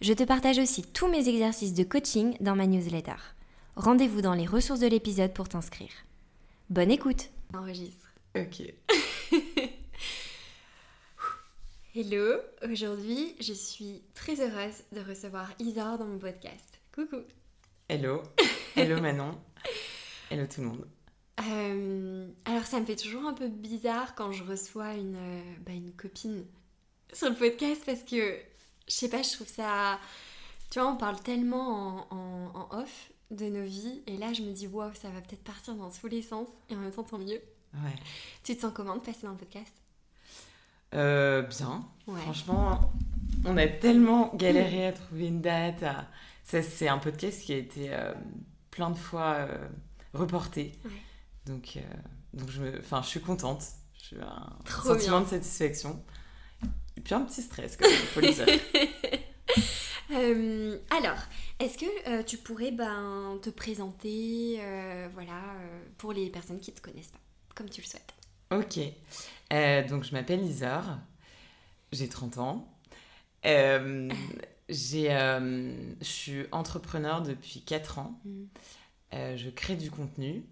Je te partage aussi tous mes exercices de coaching dans ma newsletter. Rendez-vous dans les ressources de l'épisode pour t'inscrire. Bonne écoute Enregistre. Ok. Hello, aujourd'hui je suis très heureuse de recevoir Isor dans mon podcast. Coucou Hello, hello Manon, hello tout le monde. Euh, alors ça me fait toujours un peu bizarre quand je reçois une, euh, bah, une copine sur le podcast parce que je sais pas, je trouve ça. Tu vois, on parle tellement en, off de nos vies, et là je me dis, wow, ça va peut-être partir dans tous les sens, et en même temps, tant mieux. Ouais. Tu te sens comment de passer dans le podcast? Euh, Bien. Franchement, on a tellement galéré à trouver une date. Ça, c'est un podcast qui a été euh, plein de fois euh, reporté. Donc, euh, donc je, enfin, je suis contente. J'ai un sentiment de satisfaction. Et puis un petit stress, quand même, il faut le dire. Euh, alors, est-ce que euh, tu pourrais ben, te présenter euh, voilà, pour les personnes qui ne te connaissent pas, comme tu le souhaites? Ok. donc, je m'appelle Isor. J'ai 30 ans. j'ai, je suis entrepreneur depuis 4 ans. Mm. je crée du contenu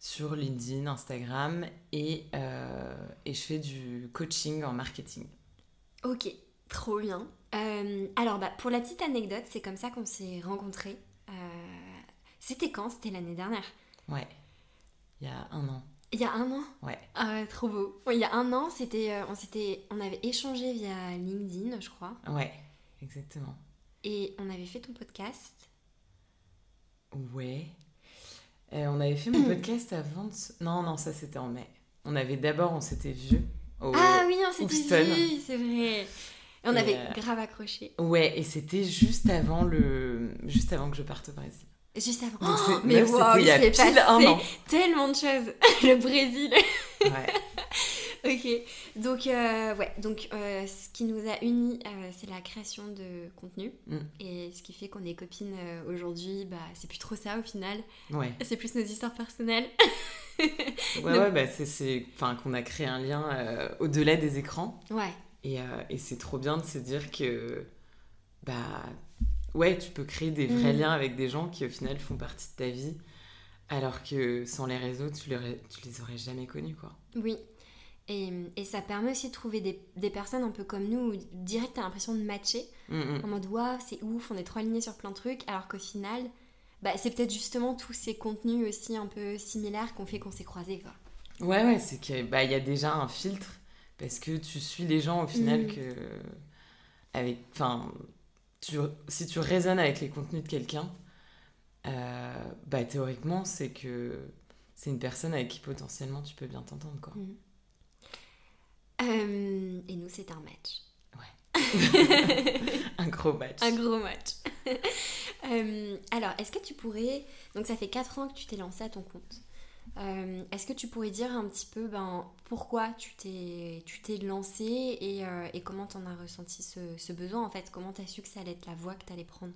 sur LinkedIn, Instagram et, et je fais du coaching en marketing. Ok, trop bien. Euh, alors, bah, pour la petite anecdote, c'est comme ça qu'on s'est rencontrés. Euh, c'était quand? C'était l'année dernière Ouais, il y a un an. Il y a un an? Ouais. Ah, trop beau. il y a un an, c'était, euh, on, s'était, on avait échangé via LinkedIn, je crois. Ouais, exactement. Et on avait fait ton podcast. Ouais. on avait fait mon podcast avant de... Non, non, ça c'était en mai. On avait d'abord, on s'était vu ah oui, on s'était vu, c'est vrai. Et on avait euh, grave accroché. Ouais, et c'était juste avant le, juste avant que je parte au Brésil. Juste avant. Oh, mais wow, il s'est passé tellement de choses. le Brésil. Ouais. ok, donc euh, ouais, donc euh, ce qui nous a unis, c'est la création de contenu, mm. et ce qui fait qu'on est copines aujourd'hui, bah c'est plus trop ça au final. Ouais. C'est plus nos histoires personnelles. ouais, ouais, bah c'est, qu'on a créé un lien au-delà des écrans. Ouais. Et, et c'est trop bien de se dire que bah ouais, tu peux créer des vrais mm. liens avec des gens qui au final font partie de ta vie, alors que sans les réseaux, tu les, tu les aurais jamais connus quoi. Oui. Et, et, ça permet aussi de trouver des, des, personnes un peu comme nous, où direct t'as l'impression de matcher, mm, mm. en mode waouh, c'est ouf, on est trop alignés sur plein de trucs, alors qu'au final, bah, c'est peut-être justement tous ces contenus aussi un peu similaires qu'on fait qu'on s'est croisés. Quoi. Ouais, ouais, c'est qu'il bah, y a déjà un filtre, parce que tu suis les gens au final que. Avec, enfin, tu, si tu raisonnes avec les contenus de quelqu'un, euh, bah, théoriquement, c'est que c'est une personne avec qui potentiellement tu peux bien t'entendre. quoi. Mm. Euh, et nous, c'est un match. Ouais. un gros match. Un gros match. Euh, alors, est-ce que tu pourrais... Donc, ça fait 4 ans que tu t'es lancé à ton compte. est-ce que tu pourrais dire un petit peu ben, pourquoi tu t'es, tu t'es lancé et, et comment tu en as ressenti ce, ce, besoin en fait? Comment tu as su que ça allait être la voie que tu allais prendre?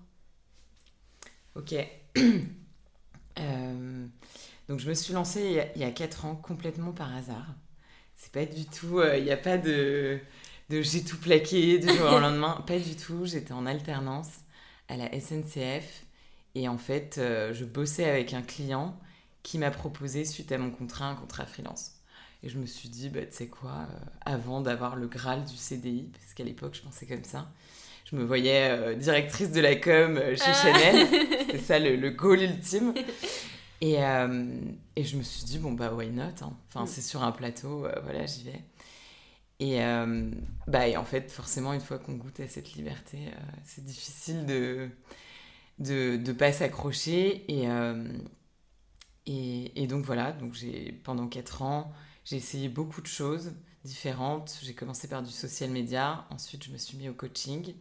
Ok. donc je me suis lancée il y, a, 4 ans complètement par hasard. C'est pas du tout... Il n'y a pas de de j'ai tout plaqué du jour au lendemain. Pas du tout. J'étais en alternance à la SNCF et en fait, euh, je bossais avec un client qui m'a proposé, suite à mon contrat, un contrat freelance. Et je me suis dit, bah, tu sais quoi, euh, avant d'avoir le Graal du CDI, parce qu'à l'époque, je pensais comme ça, je me voyais euh, directrice de la com chez ah. Chanel. C'était ça le, le, goal ultime. Et, et, je me suis dit, bon, bah, why not hein. Enfin, c'est sur un plateau, voilà, j'y vais. Et, euh, bah, en fait, forcément, une fois qu'on goûte à cette liberté, euh, c'est difficile de de ne pas s'accrocher. Et, euh, et, et, donc voilà, donc pendant 4 ans, j'ai essayé beaucoup de choses différentes. J'ai commencé par du social media, ensuite je me suis mis au coaching.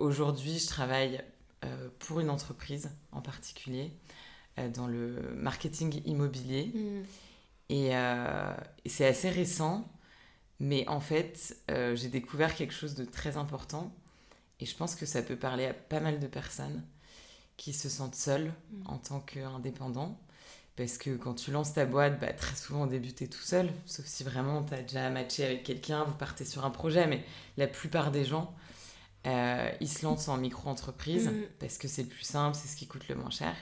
Aujourd'hui, je travaille pour une entreprise en particulier, dans le marketing immobilier. Mm. Et, et c'est assez récent, mais en fait, j'ai découvert quelque chose de très important. Et je pense que ça peut parler à pas mal de personnes qui se sentent seuls Mm. en tant qu'indépendants. Parce que quand tu lances ta boîte, bah, très souvent au début, tu es tout seul. Sauf si vraiment tu as déjà matché avec quelqu'un, vous partez sur un projet. Mais la plupart des gens, euh, ils se lancent en micro-entreprise Mm. parce que c'est le plus simple, c'est ce qui coûte le moins cher.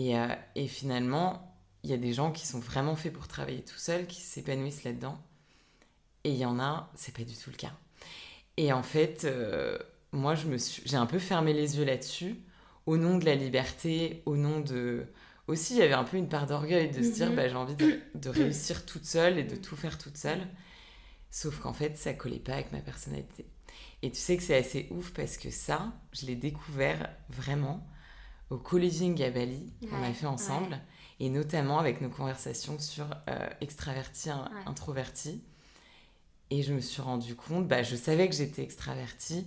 Et, euh, et finalement, il y a des gens qui sont vraiment faits pour travailler tout seuls, qui s'épanouissent là-dedans. Et il y en a, c'est pas du tout le cas. Et en fait, euh, moi, je me suis, j'ai un peu fermé les yeux là-dessus, au nom de la liberté, au nom de. Aussi, il y avait un peu une part d'orgueil de se dire, Mhm. bah, j'ai envie de, de réussir toute seule et de tout faire toute seule. Sauf qu'en fait, ça collait pas avec ma personnalité. Et tu sais que c'est assez ouf parce que ça, je l'ai découvert vraiment au co-living à Bali qu'on a fait ensemble, et notamment avec nos conversations sur euh, extraverti, Ouais. introverti. Et je me suis rendu compte, bah, je savais que j'étais extravertie,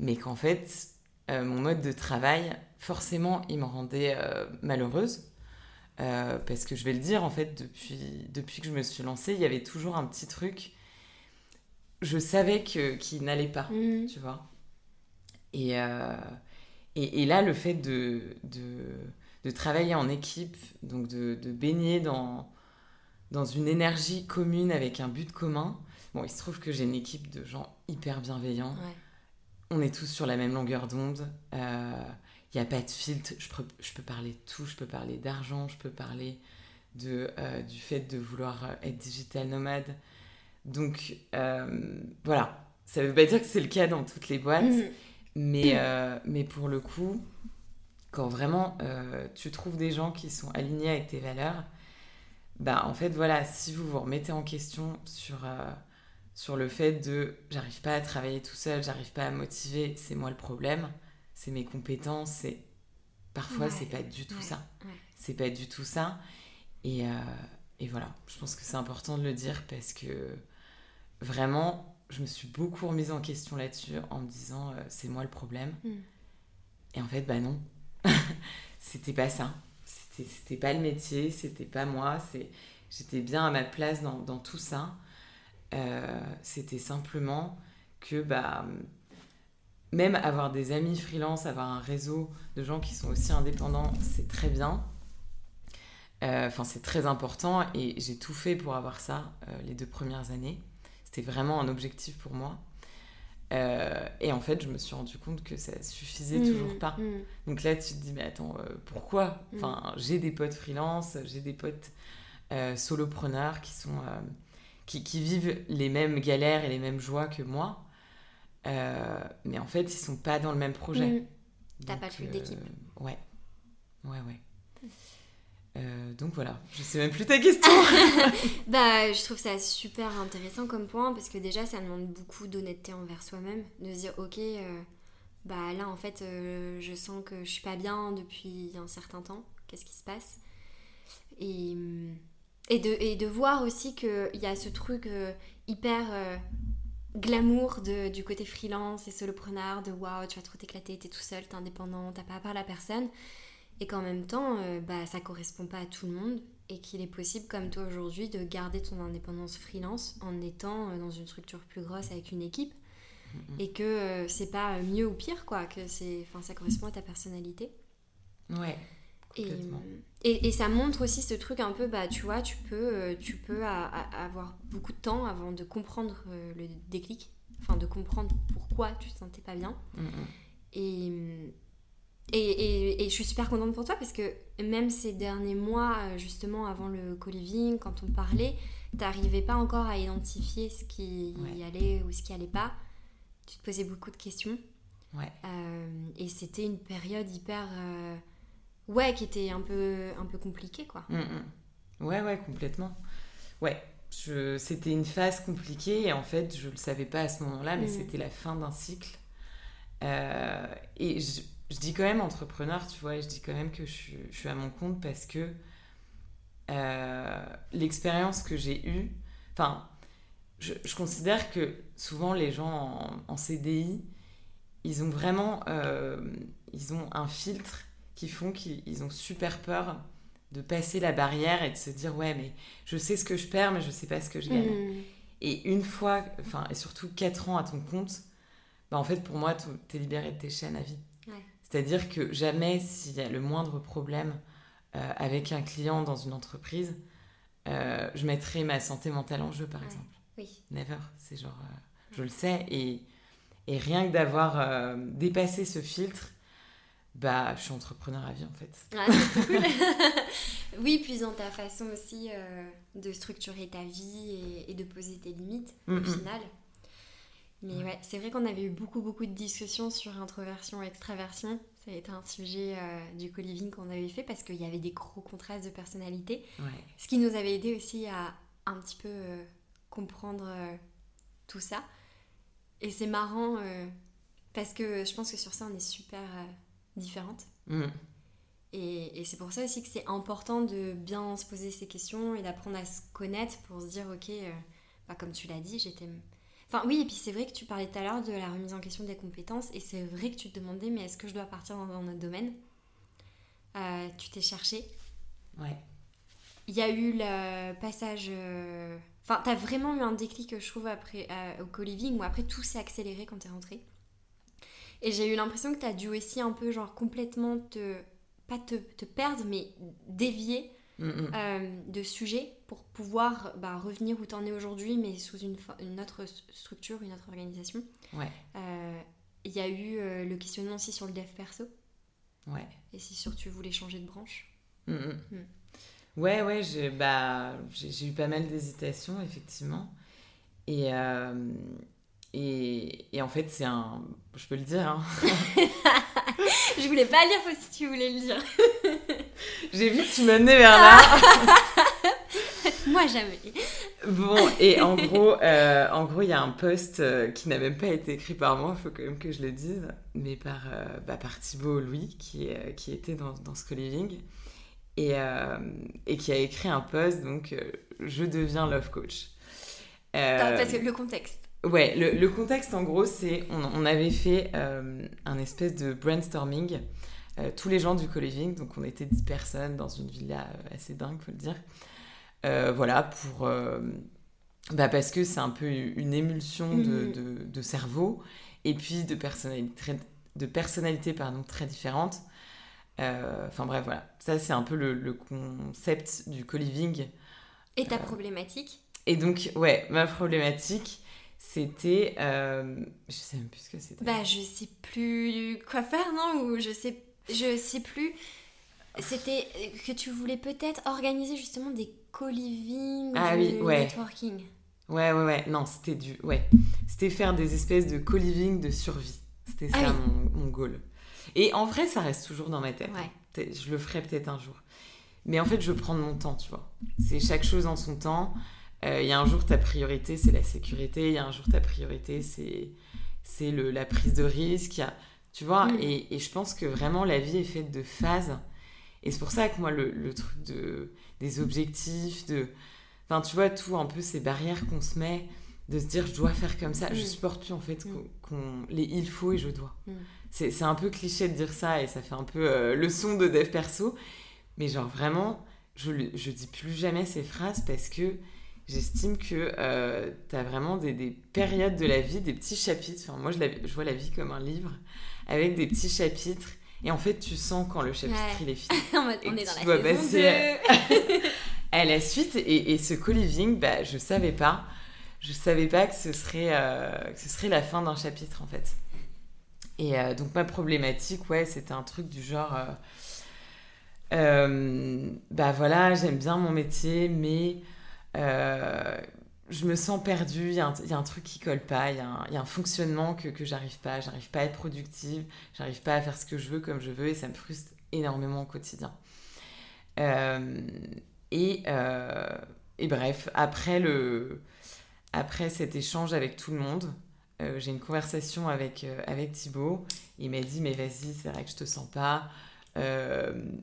mais qu'en fait, euh, mon mode de travail, forcément, il me rendait euh, malheureuse. Parce que je vais le dire, en fait, depuis, depuis que je me suis lancée, il y avait toujours un petit truc. Je savais que, qu'il n'allait pas Mm. tu vois. Et, et, et là, le fait de, de, de travailler en équipe, donc de, de baigner dans, dans une énergie commune avec un but commun, bon, il se trouve que j'ai une équipe de gens hyper bienveillants. Ouais. On est tous sur la même longueur d'onde. Il n'y a pas de filtre. Je peux, je peux parler de tout. Je peux parler d'argent. Je peux parler de, euh, du fait de vouloir euh, être digital nomade. Donc, euh, voilà. Ça ne veut pas dire que c'est le cas dans toutes les boîtes. Mm. Mais, euh, mais pour le coup, quand vraiment euh, tu trouves des gens qui sont alignés avec tes valeurs, bah en fait voilà, si vous vous remettez en question sur, euh, sur le fait de j'arrive pas à travailler tout seul, j'arrive pas à motiver, c'est moi le problème, c'est mes compétences, c'est parfois Ouais, c'est pas du tout ouais, ça. ouais. C'est pas du tout ça. Et, et voilà, je pense que c'est important de le dire parce que vraiment, je me suis beaucoup remise en question là-dessus en me disant euh, c'est moi le problème. Mm. Et en fait, bah non, c'était pas ça. C'était pas le métier, c'était pas moi. J'étais bien à ma place dans, dans tout ça. Euh, c'était simplement que bah, même avoir des amis freelance, avoir un réseau de gens qui sont aussi indépendants, c'est très bien. Euh, Enfin, c'est très important et j'ai tout fait pour avoir ça les deux premières années. C'était vraiment un objectif pour moi. Euh, et en fait, je me suis rendu compte que ça suffisait Mm, toujours pas. mm. Donc là, tu te dis, mais attends, euh, pourquoi? Mm. Enfin, j'ai des potes freelance, j'ai des potes euh, solopreneurs qui sont qui, qui vivent les mêmes galères et les mêmes joies que moi, mais en fait, ils sont pas dans le même projet. T'as pas plus d'équipe. Ouais, ouais, ouais. Euh, donc voilà, je sais même plus ta question. Bah, je trouve ça super intéressant comme point parce que déjà, ça demande beaucoup d'honnêteté envers soi-même, de se dire, ok, euh, bah là, en fait, euh, je sens que je suis pas bien depuis un certain temps. Qu'est-ce qui se passe? Et, et, de, et de voir aussi qu'il y a ce truc hyper glamour de, du côté freelance et solopreneur, de waouh, tu vas trop t'éclater, t'es tout seul, t'es indépendant, t'as pas à part la personne. Et qu'en même temps, euh, bah, ça correspond pas à tout le monde et qu'il est possible, comme toi aujourd'hui, de garder ton indépendance freelance en étant euh, dans une structure plus grosse avec une équipe et que euh, c'est pas euh, mieux ou pire, quoi, que c'est, ça correspond à ta personnalité. ouais, Et, complètement. et, et ça montre aussi ce truc un peu, bah, tu vois, tu peux, euh, tu peux a- a- avoir beaucoup de temps avant de comprendre euh, le déclic, enfin de comprendre pourquoi tu te sentais pas bien. Et, et, et- et je suis super contente pour toi parce que même ces derniers mois, euh, justement avant le co-living, quand on parlait, t'arrivais pas encore à identifier ce qui y allait ou ce qui allait pas. Tu te posais beaucoup de questions. Ouais. Euh, et c'était une période hyper... euh, ouais, qui était un peu, un peu compliquée, quoi. Mm, mm. Ouais, ouais, complètement. Ouais, c'était une phase compliquée et en fait, je le savais pas à ce moment-là, mais Mm. c'était la fin d'un cycle. Euh, et je, je dis quand même entrepreneur, tu vois, et je dis quand même que je, suis- je suis à mon compte parce que euh, l'expérience que j'ai eue, enfin, je, je considère que souvent les gens en, en CDI, ils ont vraiment ils ont un filtre qui font qu'ils ont super peur de passer la barrière et de se dire ouais mais je sais ce que je perds mais je sais pas ce que je gagne. Mm. Et une fois, enfin et surtout 4 ans à ton compte, bah en fait pour moi tu es libéré de tes chaînes à vie. C'est-à-dire que jamais s'il y a le moindre problème euh, avec un client dans une entreprise, euh, je mettrai ma santé mentale en jeu par exemple. Oui. Never, c'est genre euh, je le sais et, et rien que d'avoir dépassé ce filtre, bah, je suis entrepreneur à vie en fait. Ah, cool. oui, puis dans ta façon aussi de structurer ta vie et, de poser tes limites au final. Mais ouais, c'est vrai qu'on avait eu beaucoup beaucoup de discussions sur introversion et extraversion. Ça a été un sujet euh, du co-living qu'on avait fait parce qu'il y avait des gros contrastes de personnalité. Ce qui nous avait aidé aussi à un petit peu euh, comprendre tout ça. Et c'est marrant parce que je pense que sur ça on est super différentes. Mm. Et, c'est pour ça aussi que c'est important de bien se poser ces questions et d'apprendre à se connaître pour se dire, ok, euh, bah, comme tu l'as dit, j'étais... Enfin oui, et puis c'est vrai que tu parlais tout à l'heure de la remise en question des compétences, et c'est vrai que tu te demandais, mais est-ce que je dois partir dans un autre domaine? Euh, Tu t'es cherché. Ouais. Il y a eu le passage... Euh, enfin, t'as vraiment eu un déclic, je trouve, après, au co-living, où après tout s'est accéléré quand t'es rentrée. Et j'ai eu l'impression que tu as dû aussi un peu, genre, complètement te. pas te, te perdre, mais dévier mm, mm. Euh, de sujet pour pouvoir bah, revenir où tu en es aujourd'hui, mais sous une, une, autre structure, une autre organisation. Ouais. Euh, il y a eu euh, le questionnement aussi sur le dev perso. Ouais. Et si sûr tu voulais changer de branche. Mm, ouais, ouais, j'ai bah, eu pas mal d'hésitations, effectivement. Et, et, et, en fait, c'est un. Je peux le dire. Hein. je voulais pas lire si tu voulais le dire. J'ai vu que tu menais vers là. Moi, jamais. Bon, et en gros, euh, en gros, il y a un post euh, qui n'a même pas été écrit par moi, il faut quand même que je le dise, mais par, euh, bah, par Thibaut Louis, qui, qui était dans, dans ce co-living, et, et qui a écrit un post, donc Je deviens love coach. Parce que le contexte. Ouais, le, contexte en gros, c'est on, avait fait euh, un espèce de brainstorming, euh, tous les gens du co-living, donc on était 10 personnes dans une villa euh, assez dingue, faut le dire. Voilà, pour. Bah parce que c'est un peu une émulsion de, mhm. de, cerveau et puis de personnalités de personnalité, pardon, très différentes. Enfin bref, voilà. Ça, c'est un peu le, le concept du co-living. Et ta problématique? Et donc, ouais, ma problématique, c'était. Euh, je sais même plus ce que c'était. Bah, je sais plus quoi faire, non? Ou je sais, je sais plus. C'était que tu voulais peut-être organiser justement des co-living, ah, oui, ouais. networking. Ouais, ouais, ouais. Non, c'était du. Ouais. C'était faire des espèces de co-living de survie. C'était ah ça mon, mon, goal. Et en vrai, ça reste toujours dans ma tête. Ouais. Je le ferai peut-être un jour. Mais en fait, je prends mon temps, tu vois. C'est chaque chose en son temps. Euh, il y a un jour, ta priorité, c'est la sécurité. Il y a un jour, ta priorité, c'est, la prise de risque. Y a, tu vois, mm. et, et, je pense que vraiment, la vie est faite de phases. Et c'est pour ça que moi, le, le, truc de, des objectifs, de... Enfin, tu vois, tout un peu ces barrières qu'on se met, de se dire, je dois faire comme ça. Je mm. supporte plus, en fait, mm. qu'on, les il faut et je dois. C'est, c'est un peu cliché de dire ça, et ça fait un peu euh, le son de dev perso. Mais genre, vraiment, je, je dis plus jamais ces phrases parce que j'estime que euh, tu as vraiment des, des, périodes de la vie, des petits chapitres. Enfin, moi, je, je, vois la vie comme un livre avec des petits chapitres. Et en fait, tu sens quand le chapitre il est fini. on est dans la saison 2. à la suite. Et, et ce co-living, bah, je savais pas. Je savais pas que ce serait, euh, que ce serait la fin d'un chapitre, en fait. Et euh, donc, ma problématique, ouais, c'était un truc du genre... bah voilà, j'aime bien mon métier, mais euh, je me sens perdue, il y, a un truc qui colle pas, il y, a un fonctionnement que, que j'arrive pas, j'arrive pas à être productive, j'arrive pas à faire ce que je veux comme je veux et ça me frustre énormément au quotidien. Euh, et, euh, et, bref, après, cet échange avec tout le monde, j'ai une conversation avec, avec Thibaut. Il m'a dit Mais vas-y, c'est vrai que je te sens pas.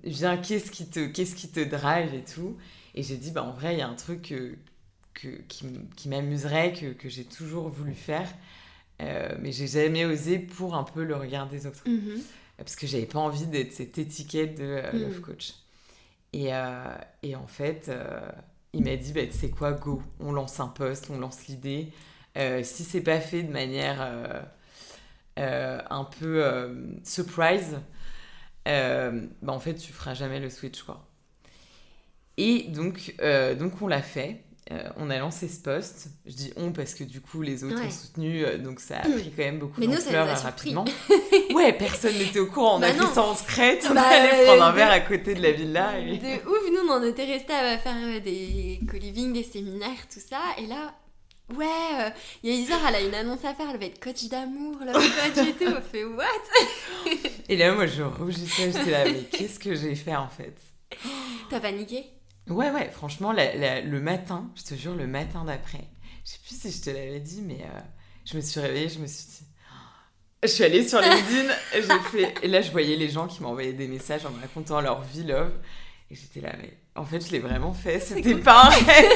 viens, qu'est-ce qui, te, qu'est-ce qui te drive et tout? Et j'ai dit, bah, en vrai, il y a un truc que, qui, qui m'amuserait, que, que j'ai toujours voulu faire. Euh, mais j'ai jamais osé pour un peu le regard des autres. Mhm. Parce que j'avais pas envie d'être cette étiquette de euh, Mhm. love coach. Et, euh, et en fait, il m'a dit, bah, tu sais quoi, go, on lance un post, on lance l'idée. Si c'est pas fait de manière un peu surprise, bah, en fait, tu feras jamais le switch, quoi. Et donc, donc on l'a fait. Euh, on a lancé ce post. Je dis on parce que du coup, les autres Ouais. ont soutenu, euh, donc ça a pris quand même beaucoup d'ampleur euh, rapidement. ouais, personne n'était au courant. On Bah a non. fait ça en secret. On Bah, allait prendre un de- verre à côté de la villa. Et... De ouf, nous on en était restés à faire euh, des co-living, des séminaires, tout ça. Et là, ouais, euh, il y a Isor, elle a une annonce à faire, elle va être coach d'amour, love coach et tout. On fait what? Et là, moi, je rougissais. J'étais là, mais qu'est-ce que j'ai fait en fait? T'as paniqué? Ouais, ouais, franchement, la- la- le matin, je te jure, le matin d'après, je sais plus si je te l'avais dit, mais euh, je me suis réveillée, je me suis dit. Je suis allée sur LinkedIn, et j'ai fait. Et là, je voyais les gens qui m'envoyaient des messages en me racontant leur vie love. Et j'étais là, mais en fait, je l'ai vraiment fait, c'était cool. pas un rêve.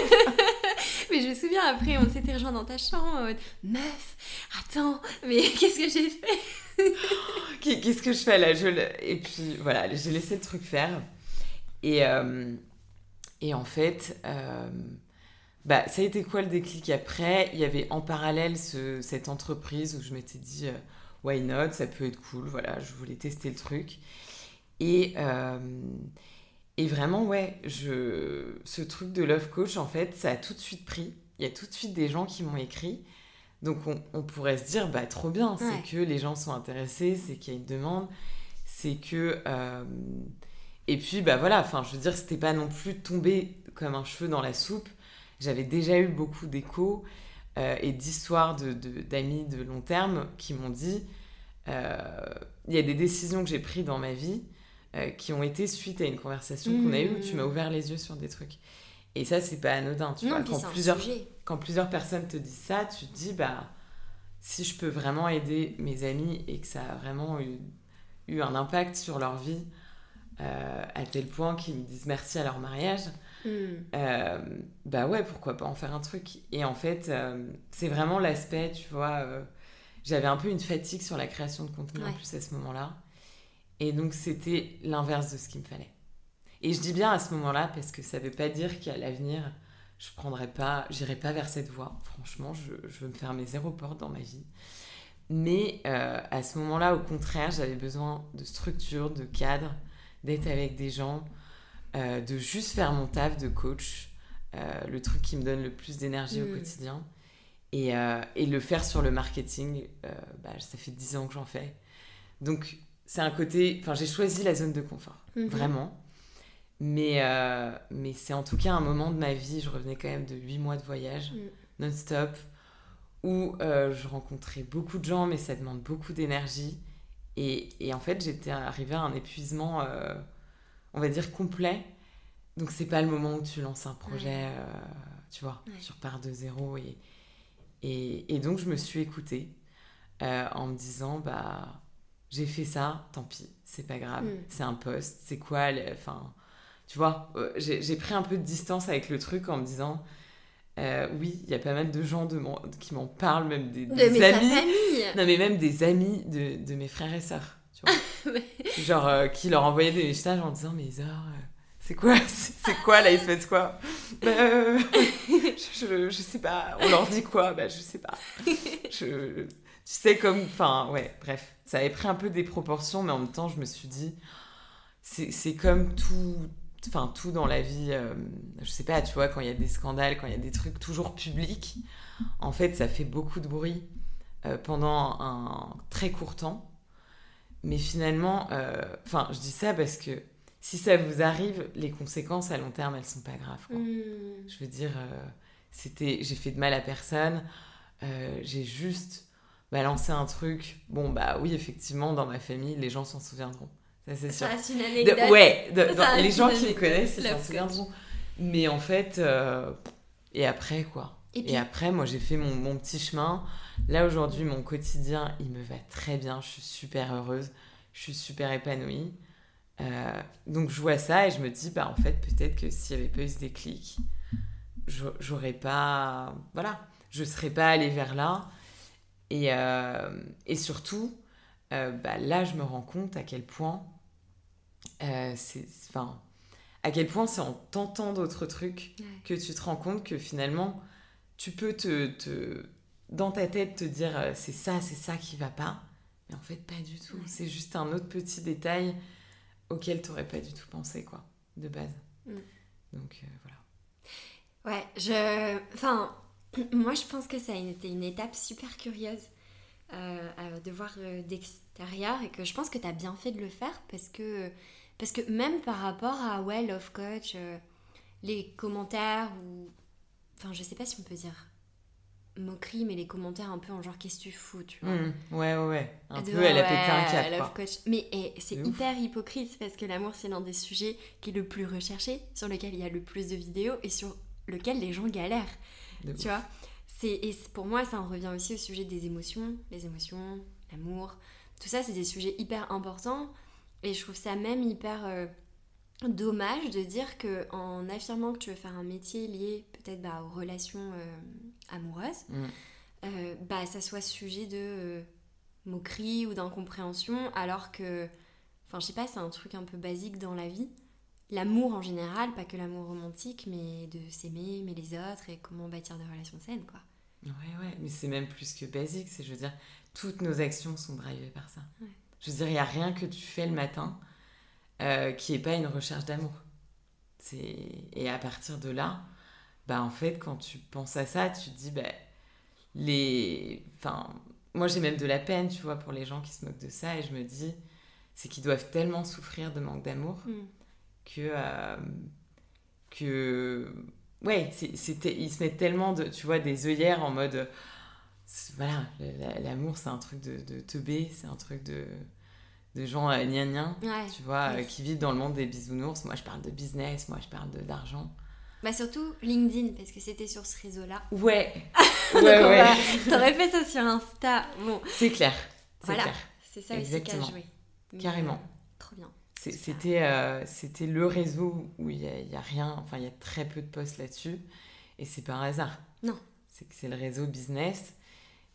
Mais je me souviens après, on s'était rejoint dans ta chambre Meuf, attends, mais qu'est-ce que j'ai fait? Qu'est- Qu'est-ce que je fais là? Je, le- Et puis voilà, j'ai laissé le truc faire. Et, euh, et en fait, euh, bah, ça a été quoi le déclic après? Il y avait en parallèle ce- cette entreprise où je m'étais dit, euh, why not? Ça peut être cool. Voilà, je voulais tester le truc. Et, euh, et vraiment, ouais, je, ce truc de Love Coach, en fait, ça a tout de suite pris. Il y a tout de suite des gens qui m'ont écrit. Donc on, on pourrait se dire, bah trop bien, c'est que les gens sont intéressés, c'est qu'il y a une demande, c'est que... euh, Et puis, bah voilà, enfin, je veux dire, c'était pas non plus tombé comme un cheveu dans la soupe. J'avais déjà eu beaucoup d'échos euh, et d'histoires de- de- d'amis de, long terme qui m'ont dit, euh, il y a des décisions que j'ai prises dans ma vie euh, qui ont été suite à une conversation qu'on a eue où tu m'as ouvert les yeux sur des trucs. Et ça, c'est pas anodin, tu. Non, Quand plusieurs, quand plusieurs personnes te disent ça, tu te dis, bah, si je peux vraiment aider mes amis et que ça a vraiment eu, eu un impact sur leur vie, euh, à tel point qu'ils me disent merci à leur mariage, Hmm. euh, bah ouais, pourquoi pas en faire un truc. Et en fait, euh, c'est vraiment l'aspect, tu vois, j'avais un peu une fatigue sur la création de contenu en plus à ce moment-là. Et donc, c'était l'inverse de ce qu'il me fallait. Et je dis bien à ce moment-là parce que ça veut pas dire qu'à l'avenir, je prendrai pas, j'irai pas vers cette voie. Franchement, je, je veux me fermer zéro porte dans ma vie. Mais à ce moment-là, au contraire, j'avais besoin de structure, de cadre, d'être avec des gens, euh, de juste faire mon taf de coach, euh, le truc qui me donne le plus d'énergie au Mm. quotidien. Et, euh, et le faire sur le marketing, bah, ça fait 10 ans que j'en fais. Donc, c'est un côté. Enfin, j'ai choisi la zone de confort, Mhm. vraiment. Mais, mais c'est en tout cas un moment de ma vie. Je revenais quand même de 8 mois de voyage Mm. non-stop où je rencontrais beaucoup de gens, mais ça demande beaucoup d'énergie. Et, et en fait, j'étais arrivée à un épuisement, euh, on va dire, complet. Donc, c'est pas le moment où tu lances un projet, euh, tu vois, Ouais. tu repars de zéro. Et, et, et donc, je me suis écoutée euh, en me disant, bah, j'ai fait ça, tant pis, c'est pas grave, Mm. c'est un poste, c'est quoi, enfin, tu vois, j'ai pris un peu de distance avec le truc en me disant, euh, oui, il y a pas mal de gens de qui m'en parlent, même des, amis. Non, mais même des amis de, de mes frères et sœurs. Genre, euh, qui leur envoyaient des messages en disant, mais Isor, euh, c'est quoi, c'est quoi là, il se passe quoi? Bah, je, je, je sais pas, on leur dit quoi? Bah, je sais pas. Je, tu sais, comme, enfin, ouais, bref, ça avait pris un peu des proportions, mais en même temps, je me suis dit, c'est comme tout, enfin, tout dans la vie, euh, je sais pas, tu vois, quand il y a des scandales, quand il y a des trucs toujours publics, en fait, ça fait beaucoup de bruit euh, pendant un très court temps. Mais finalement, euh, enfin, je dis ça parce que si ça vous arrive, les conséquences à long terme, elles sont pas graves. quoi. Hmm. Je veux dire, euh, c'était, j'ai fait de mal à personne. j'ai juste balancé un truc. Bon, bah oui, effectivement, dans ma famille, les gens s'en souviendront. Ça, c'est sûr. Reste une De- anecdote. ouais, de- Ça dans- reste les gens qui me anecdote. connaissent, ils s'en souviendront. Mais en fait, euh, et après, quoi Et après, moi, j'ai fait mon, mon petit chemin. Là, aujourd'hui, mon quotidien, il me va très bien. Je suis super heureuse. Je suis super épanouie. Euh, donc, je vois ça et je me dis, bah, en fait, peut-être que s'il n'y avait pas eu ce déclic, je- j'aurais pas. Voilà. Je serais pas allée vers là. Et, et surtout, bah, là, je me rends compte à quel point c'est. Enfin, à quel point c'est en tentant d'autres trucs que tu te rends compte que finalement, tu peux te, te dans ta tête te dire c'est ça, c'est ça qui va pas. Mais en fait, pas du tout. C'est juste un autre petit détail auquel tu n'aurais pas du tout pensé, quoi, de base. Mm. Donc, euh, voilà. Ouais, je... Enfin, moi, je pense que ça a été une étape super curieuse euh, de voir euh, d'extérieur et que je pense que tu as bien fait de le faire parce que, parce que même par rapport à, ouais, Love Coach, les commentaires ou... Enfin, je sais pas si on peut dire moquerie, mais les commentaires un peu en genre qu'est-ce que tu fous, tu vois? Mmh. ouais, ouais, ouais. Un peu, elle a pété un cap. Love coach. Mais eh, c'est hyper hypocrite parce que l'amour, c'est l'un des sujets qui est le plus recherché, sur lequel il y a le plus de vidéos et sur lequel les gens galèrent. tu vois? Et pour moi, ça en revient aussi au sujet des émotions, les émotions, l'amour. Tout ça, c'est des sujets hyper importants. Et je trouve ça même hyper. Euh, dommage de dire que en affirmant que tu veux faire un métier lié peut-être bah, aux relations euh, amoureuses, mm. euh, bah, ça soit sujet de moquerie ou d'incompréhension, alors que, enfin je sais pas, c'est un truc un peu basique dans la vie. L'amour en général, pas que l'amour romantique, mais de s'aimer, mais les autres et comment bâtir des relations saines, quoi. Ouais, ouais, mais c'est même plus que basique, c'est, je veux dire, toutes nos actions sont drivées par ça. Je veux dire, il n'y a rien que tu fais le matin euh, qui n'est pas une recherche d'amour. Et à partir de là, bah en fait, quand tu penses à ça, tu te dis, bah, les... Enfin, moi j'ai même de la peine, tu vois, pour les gens qui se moquent de ça, et je me dis, c'est qu'ils doivent tellement souffrir de manque d'amour mm. que... Euh, que... Ouais, c'était, ils se mettent tellement, de, tu vois, des œillères en mode... Voilà, l'amour c'est un truc de, de teubé, c'est un truc de de gens euh, gna tu vois, euh, qui vivent dans le monde des bisounours. Moi, je parle de business, moi, je parle d'argent. Bah surtout LinkedIn, parce que c'était sur ce réseau-là. Ouais. ouais, ouais. T'aurais fait ça sur Insta. Bon. C'est clair. Voilà. C'est ça Exactement. aussi joué. Carrément. Euh, trop bien. C'était c'était le réseau où il n'y a, a, rien, enfin, il y a très peu de posts là-dessus. Et c'est pas un hasard. Non. C'est que c'est le réseau business.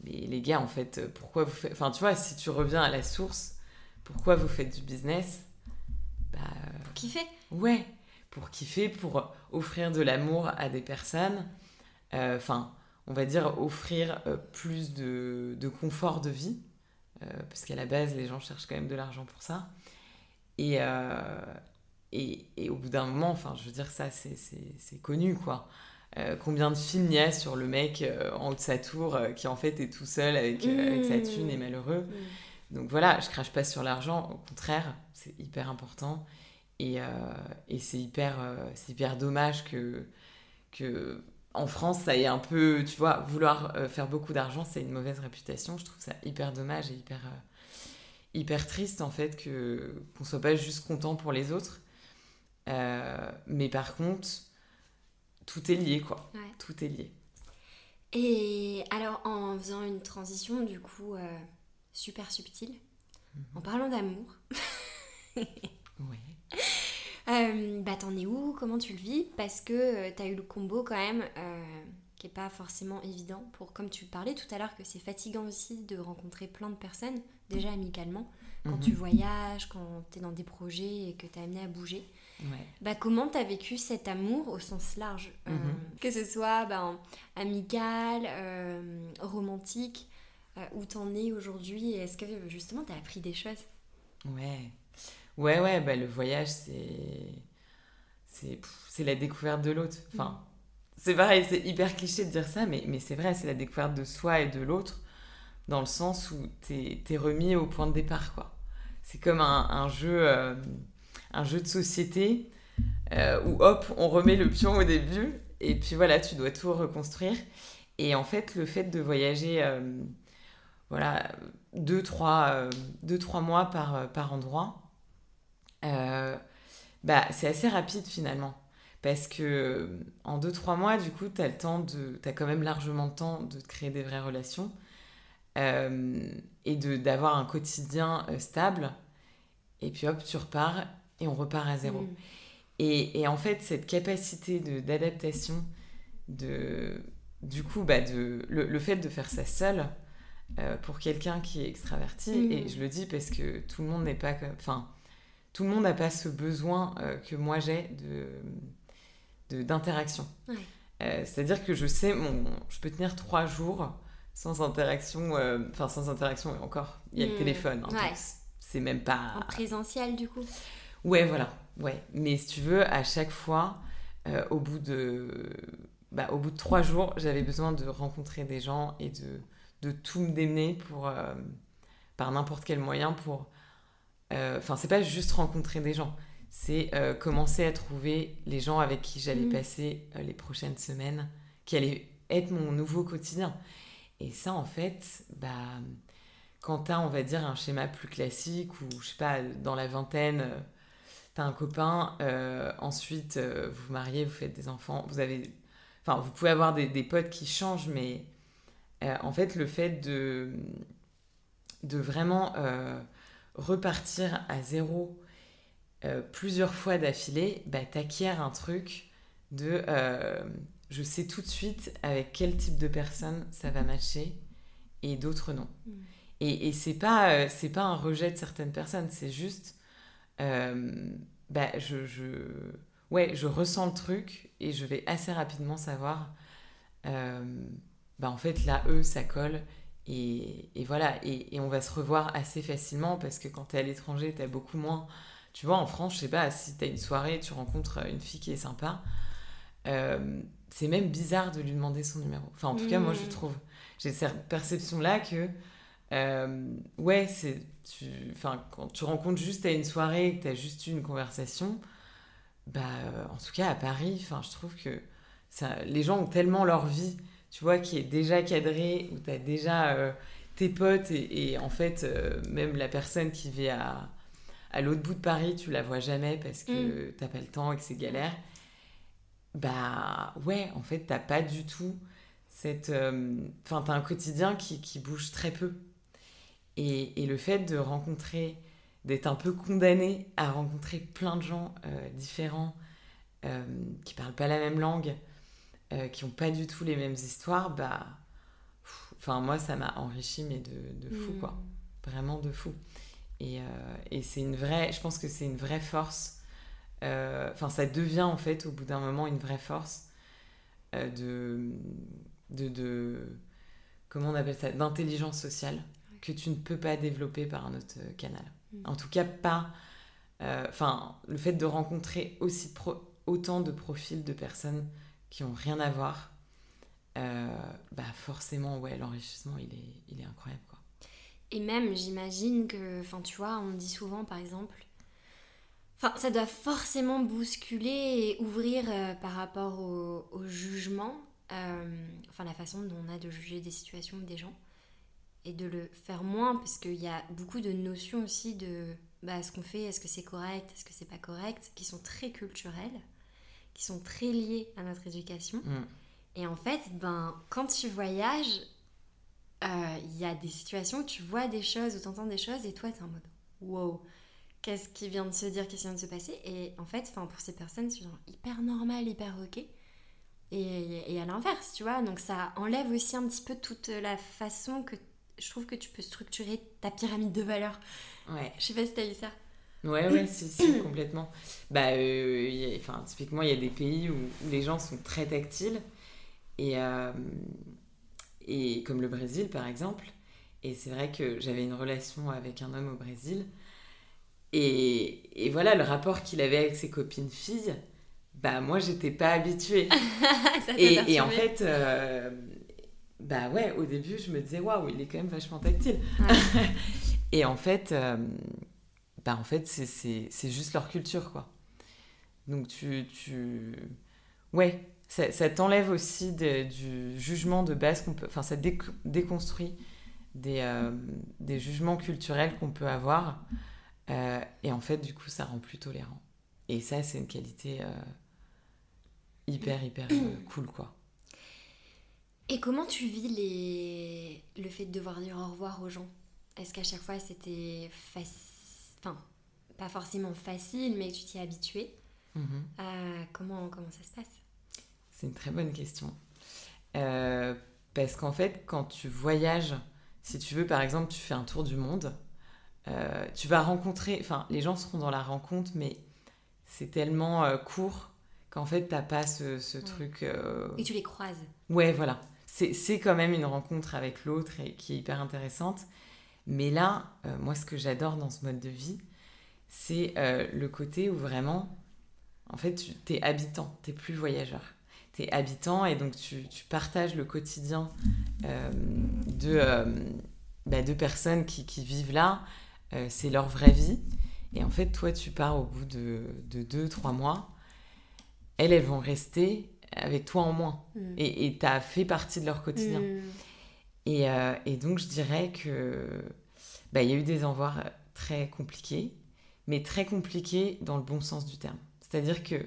Mais les gars, en fait, pourquoi vous faites. Enfin, tu vois, si tu reviens à la source, pourquoi vous faites du business? Bah, Pour kiffer Ouais, pour kiffer, pour offrir de l'amour à des personnes. Euh, enfin, on va dire offrir euh, plus de, de, confort de vie. Euh, parce qu'à la base, les gens cherchent quand même de l'argent pour ça. Et, et, et, au bout d'un moment, enfin, je veux dire, ça, c'est connu, quoi. combien de films il y a sur le mec en haut de sa tour qui en fait est tout seul avec, avec sa thune et malheureux? Mmh. Donc voilà, je crache pas sur l'argent, au contraire, c'est hyper important. Et, euh, et c'est hyper, euh, hyper dommage que, que en France, ça ait un peu, tu vois, vouloir euh, faire beaucoup d'argent, c'est une mauvaise réputation. Je trouve ça hyper dommage et hyper, hyper triste, en fait, que, qu'on soit pas juste content pour les autres. mais par contre, tout est lié, quoi. Tout est lié. Et alors, en faisant une transition, du coup super subtil. Mhm. En parlant d'amour. oui. Euh, bah t'en es où? Comment tu le vis? Parce que euh, t'as eu le combo quand même euh, qui est pas forcément évident pour, comme tu parlais tout à l'heure, que c'est fatigant aussi de rencontrer plein de personnes, déjà amicalement, quand tu mhm. voyages, quand t'es dans des projets et que t'es amené à bouger. Ouais. Bah, comment t'as vécu cet amour au sens large? Mhm. Que ce soit bah, amical, romantique, où t'en es aujourd'hui Est-ce que justement t'as appris des choses? Ouais, ouais, ouais, bah, le voyage c'est. C'est la découverte de l'autre. Enfin, mm. c'est pareil, c'est hyper cliché de dire ça, mais, mais c'est vrai, c'est la découverte de soi et de l'autre, dans le sens où t'es es remis au point de départ, quoi. C'est comme un, un jeu, euh, un jeu de société euh, où hop, on remet le pion au début, et puis voilà, tu dois tout reconstruire. Et en fait, le fait de voyager voilà, deux, trois, euh, deux, trois mois par, euh, par endroit, euh, bah, c'est assez rapide finalement. Parce que en deux, trois mois, du coup, tu as le temps de. Tu as quand même largement le temps de créer des vraies relations et d'avoir un quotidien stable. Et puis hop, tu repars et on repart à zéro. Mm. Et, et, en fait, cette capacité d'adaptation, de, du coup, bah de, le, le, fait de faire ça seul, euh, pour quelqu'un qui est extraverti. Mhm. Et je le dis parce que tout le monde n'est pas comme. Enfin, tout le monde n'a pas ce besoin euh, que moi j'ai de, d'interaction. Ouais. Euh, c'est-à-dire que je sais, mon, je peux tenir trois jours sans interaction, enfin sans interaction et encore, il y a le Mhm. téléphone, hein, Ouais. c'est même pas... En présentiel, du coup? Ouais, voilà, ouais. Mais si tu veux, à chaque fois, au bout de... Bah, au bout de trois jours, j'avais besoin de rencontrer des gens et de, de tout me démener pour, euh, par n'importe quel moyen pour... euh, Enfin, c'est pas juste rencontrer des gens, c'est euh, commencer à trouver les gens avec qui j'allais Mhm. passer les prochaines semaines, qui allaient être mon nouveau quotidien. Et ça, en fait, bah, quand t'as, on va dire, un schéma plus classique, ou je sais pas, dans la vingtaine, t'as un copain, euh, ensuite vous vous mariez, vous faites des enfants, vous avez... Enfin, vous pouvez avoir des, des potes qui changent, mais euh, en fait, le fait de, de vraiment euh, repartir à zéro euh, plusieurs fois d'affilée, bah, t'acquiers un truc de... je sais tout de suite avec quel type de personne ça va matcher et d'autres non. Mm. Et, et c'est pas, c'est pas un rejet de certaines personnes, c'est juste... bah, je, je, ouais, je ressens le truc et je vais assez rapidement savoir... bah, en fait, là, eux, ça colle. Et, et voilà, et, et on va se revoir assez facilement parce que quand t'es à l'étranger, t'as beaucoup moins... Tu vois, en France, je sais pas, si t'as une soirée, tu rencontres une fille qui est sympa, euh, c'est même bizarre de lui demander son numéro. Enfin, en tout cas, moi, je Mm. trouve. J'ai cette perception-là que, euh, ouais, c'est. Enfin, quand tu rencontres juste à une soirée et que tu as juste eu une conversation, bah, euh, en tout cas, à Paris, enfin, je trouve que ça, les gens ont tellement leur vie, tu vois, qui est déjà cadrée, où tu as déjà euh, tes potes et, et en fait, euh, même la personne qui vit à, à l'autre bout de Paris, tu la vois jamais parce que t'as pas le temps et que c'est galère. Bah ouais, en fait, t'as pas du tout cette. euh, Enfin, t'as un quotidien qui, qui bouge très peu. Et, et le fait de rencontrer, d'être un peu condamné à rencontrer plein de gens euh, différents, euh, qui parlent pas la même langue, euh, qui ont pas du tout les mêmes histoires, bah. pff, Enfin, moi, ça m'a enrichi, mais de, de fou, Mm. quoi. Vraiment de fou. Et, euh, et c'est une vraie. Je pense que c'est une vraie force. euh, Enfin, ça devient en fait au bout d'un moment une vraie force de, de, de. Comment on appelle ça D'intelligence sociale que tu ne peux pas développer par un autre canal. Mm. En tout cas, pas. euh, Enfin, le fait de rencontrer aussi pro- autant de profils de personnes qui ont rien à voir, euh, bah forcément, ouais, l'enrichissement, il est, il est incroyable, quoi. Et même, j'imagine que, enfin, tu vois, on dit souvent, par exemple, enfin, ça doit forcément bousculer et ouvrir euh, par rapport au, au jugement, euh, enfin, la façon dont on a de juger des situations ou des gens, et de le faire moins, parce qu'il y a beaucoup de notions aussi de, bah, ce qu'on fait, est-ce que c'est correct, est-ce que c'est pas correct, qui sont très culturelles, qui sont très liées à notre éducation. Mm. Et en fait, ben, quand tu voyages, euh, il y a des situations où tu vois des choses ou t'entends des choses et toi, t'es en mode wow, qu'est-ce qui vient de se dire, qu'est-ce qui vient de se passer? Et en fait, enfin, pour ces personnes, c'est genre hyper normal, hyper ok. Et, et à l'inverse, tu vois, donc ça enlève aussi un petit peu toute la façon que je trouve que tu peux structurer ta pyramide de valeurs. Ouais. Je sais pas si t'as vu ça. Ouais, ouais, si, si, complètement. Bah, euh, il y a- enfin, typiquement, il y a des pays où, où les gens sont très tactiles, et, euh, et comme le Brésil, par exemple. Et c'est vrai que j'avais une relation avec un homme au Brésil, et, et voilà, le rapport qu'il avait avec ses copines filles, bah, moi, j'étais pas habituée. Ça Et, en fait, euh, bah ouais, au début, je me disais, waouh, il est quand même vachement tactile. Ouais. et en fait, bah en fait, c'est- juste leur culture, quoi. Donc tu, tu... ouais, ça, t'enlève aussi du jugement de base qu'on peut, enfin, ça déc- déconstruit des, euh, des jugements culturels qu'on peut avoir. Euh, et en fait, du coup, ça rend plus tolérant. Et ça, c'est une qualité euh, hyper, hyper cool, quoi. Et comment tu vis les... le fait de devoir dire au revoir aux gens? Est-ce qu'à chaque fois c'était facile, enfin pas forcément facile, mais que tu t'y es habitué Mhm. Euh, comment, comment ça se passe? C'est une très bonne question. Euh, parce qu'en fait, quand tu voyages, si tu veux, par exemple, tu fais un tour du monde, euh, tu vas rencontrer, enfin, les gens seront dans la rencontre, mais c'est tellement court qu'en fait, t'as pas ce, ce truc. Et tu les croises. Ouais, voilà. C'est c'est quand même une rencontre avec l'autre et qui est hyper intéressante. Mais là, euh, moi, ce que j'adore dans ce mode de vie, c'est euh, le côté où vraiment, en fait, tu es habitant, tu plus voyageur. Tu es habitant et donc tu, tu partages le quotidien euh, de, bah, de personnes qui, qui vivent là. C'est leur vraie vie. Et en fait, toi, tu pars au bout de, de deux, trois mois. Elles, elles vont rester avec toi en moins. Mm. Et tu as fait partie de leur quotidien. Mm. Et, euh, et donc, je dirais que bah, il y a eu des envois très compliqués, mais très compliqués dans le bon sens du terme. C'est-à-dire que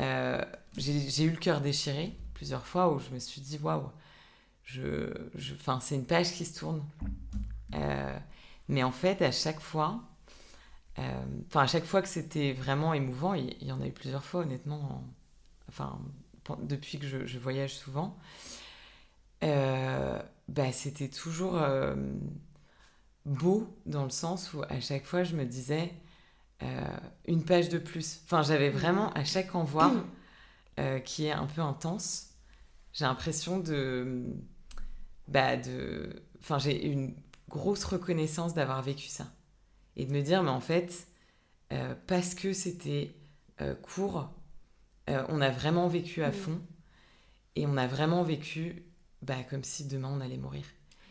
euh, j'ai eu le cœur déchiré plusieurs fois où je me suis dit waouh, je, c'est une page qui se tourne. Euh, mais en fait, à chaque fois, enfin, à chaque fois que c'était vraiment émouvant, il, y en a eu plusieurs fois, honnêtement, en- enfin, depuis que je, voyage souvent, bah, c'était toujours euh, beau dans le sens où à chaque fois je me disais euh, une page de plus. Enfin, j'avais vraiment à chaque envoi euh, qui est un peu intense, j'ai l'impression de, bah, de, enfin, j'ai une grosse reconnaissance d'avoir vécu ça et de me dire, mais en fait, euh, parce que c'était euh, court, euh, on a vraiment vécu à Mm. fond et on a vraiment vécu bah, comme si demain on allait mourir.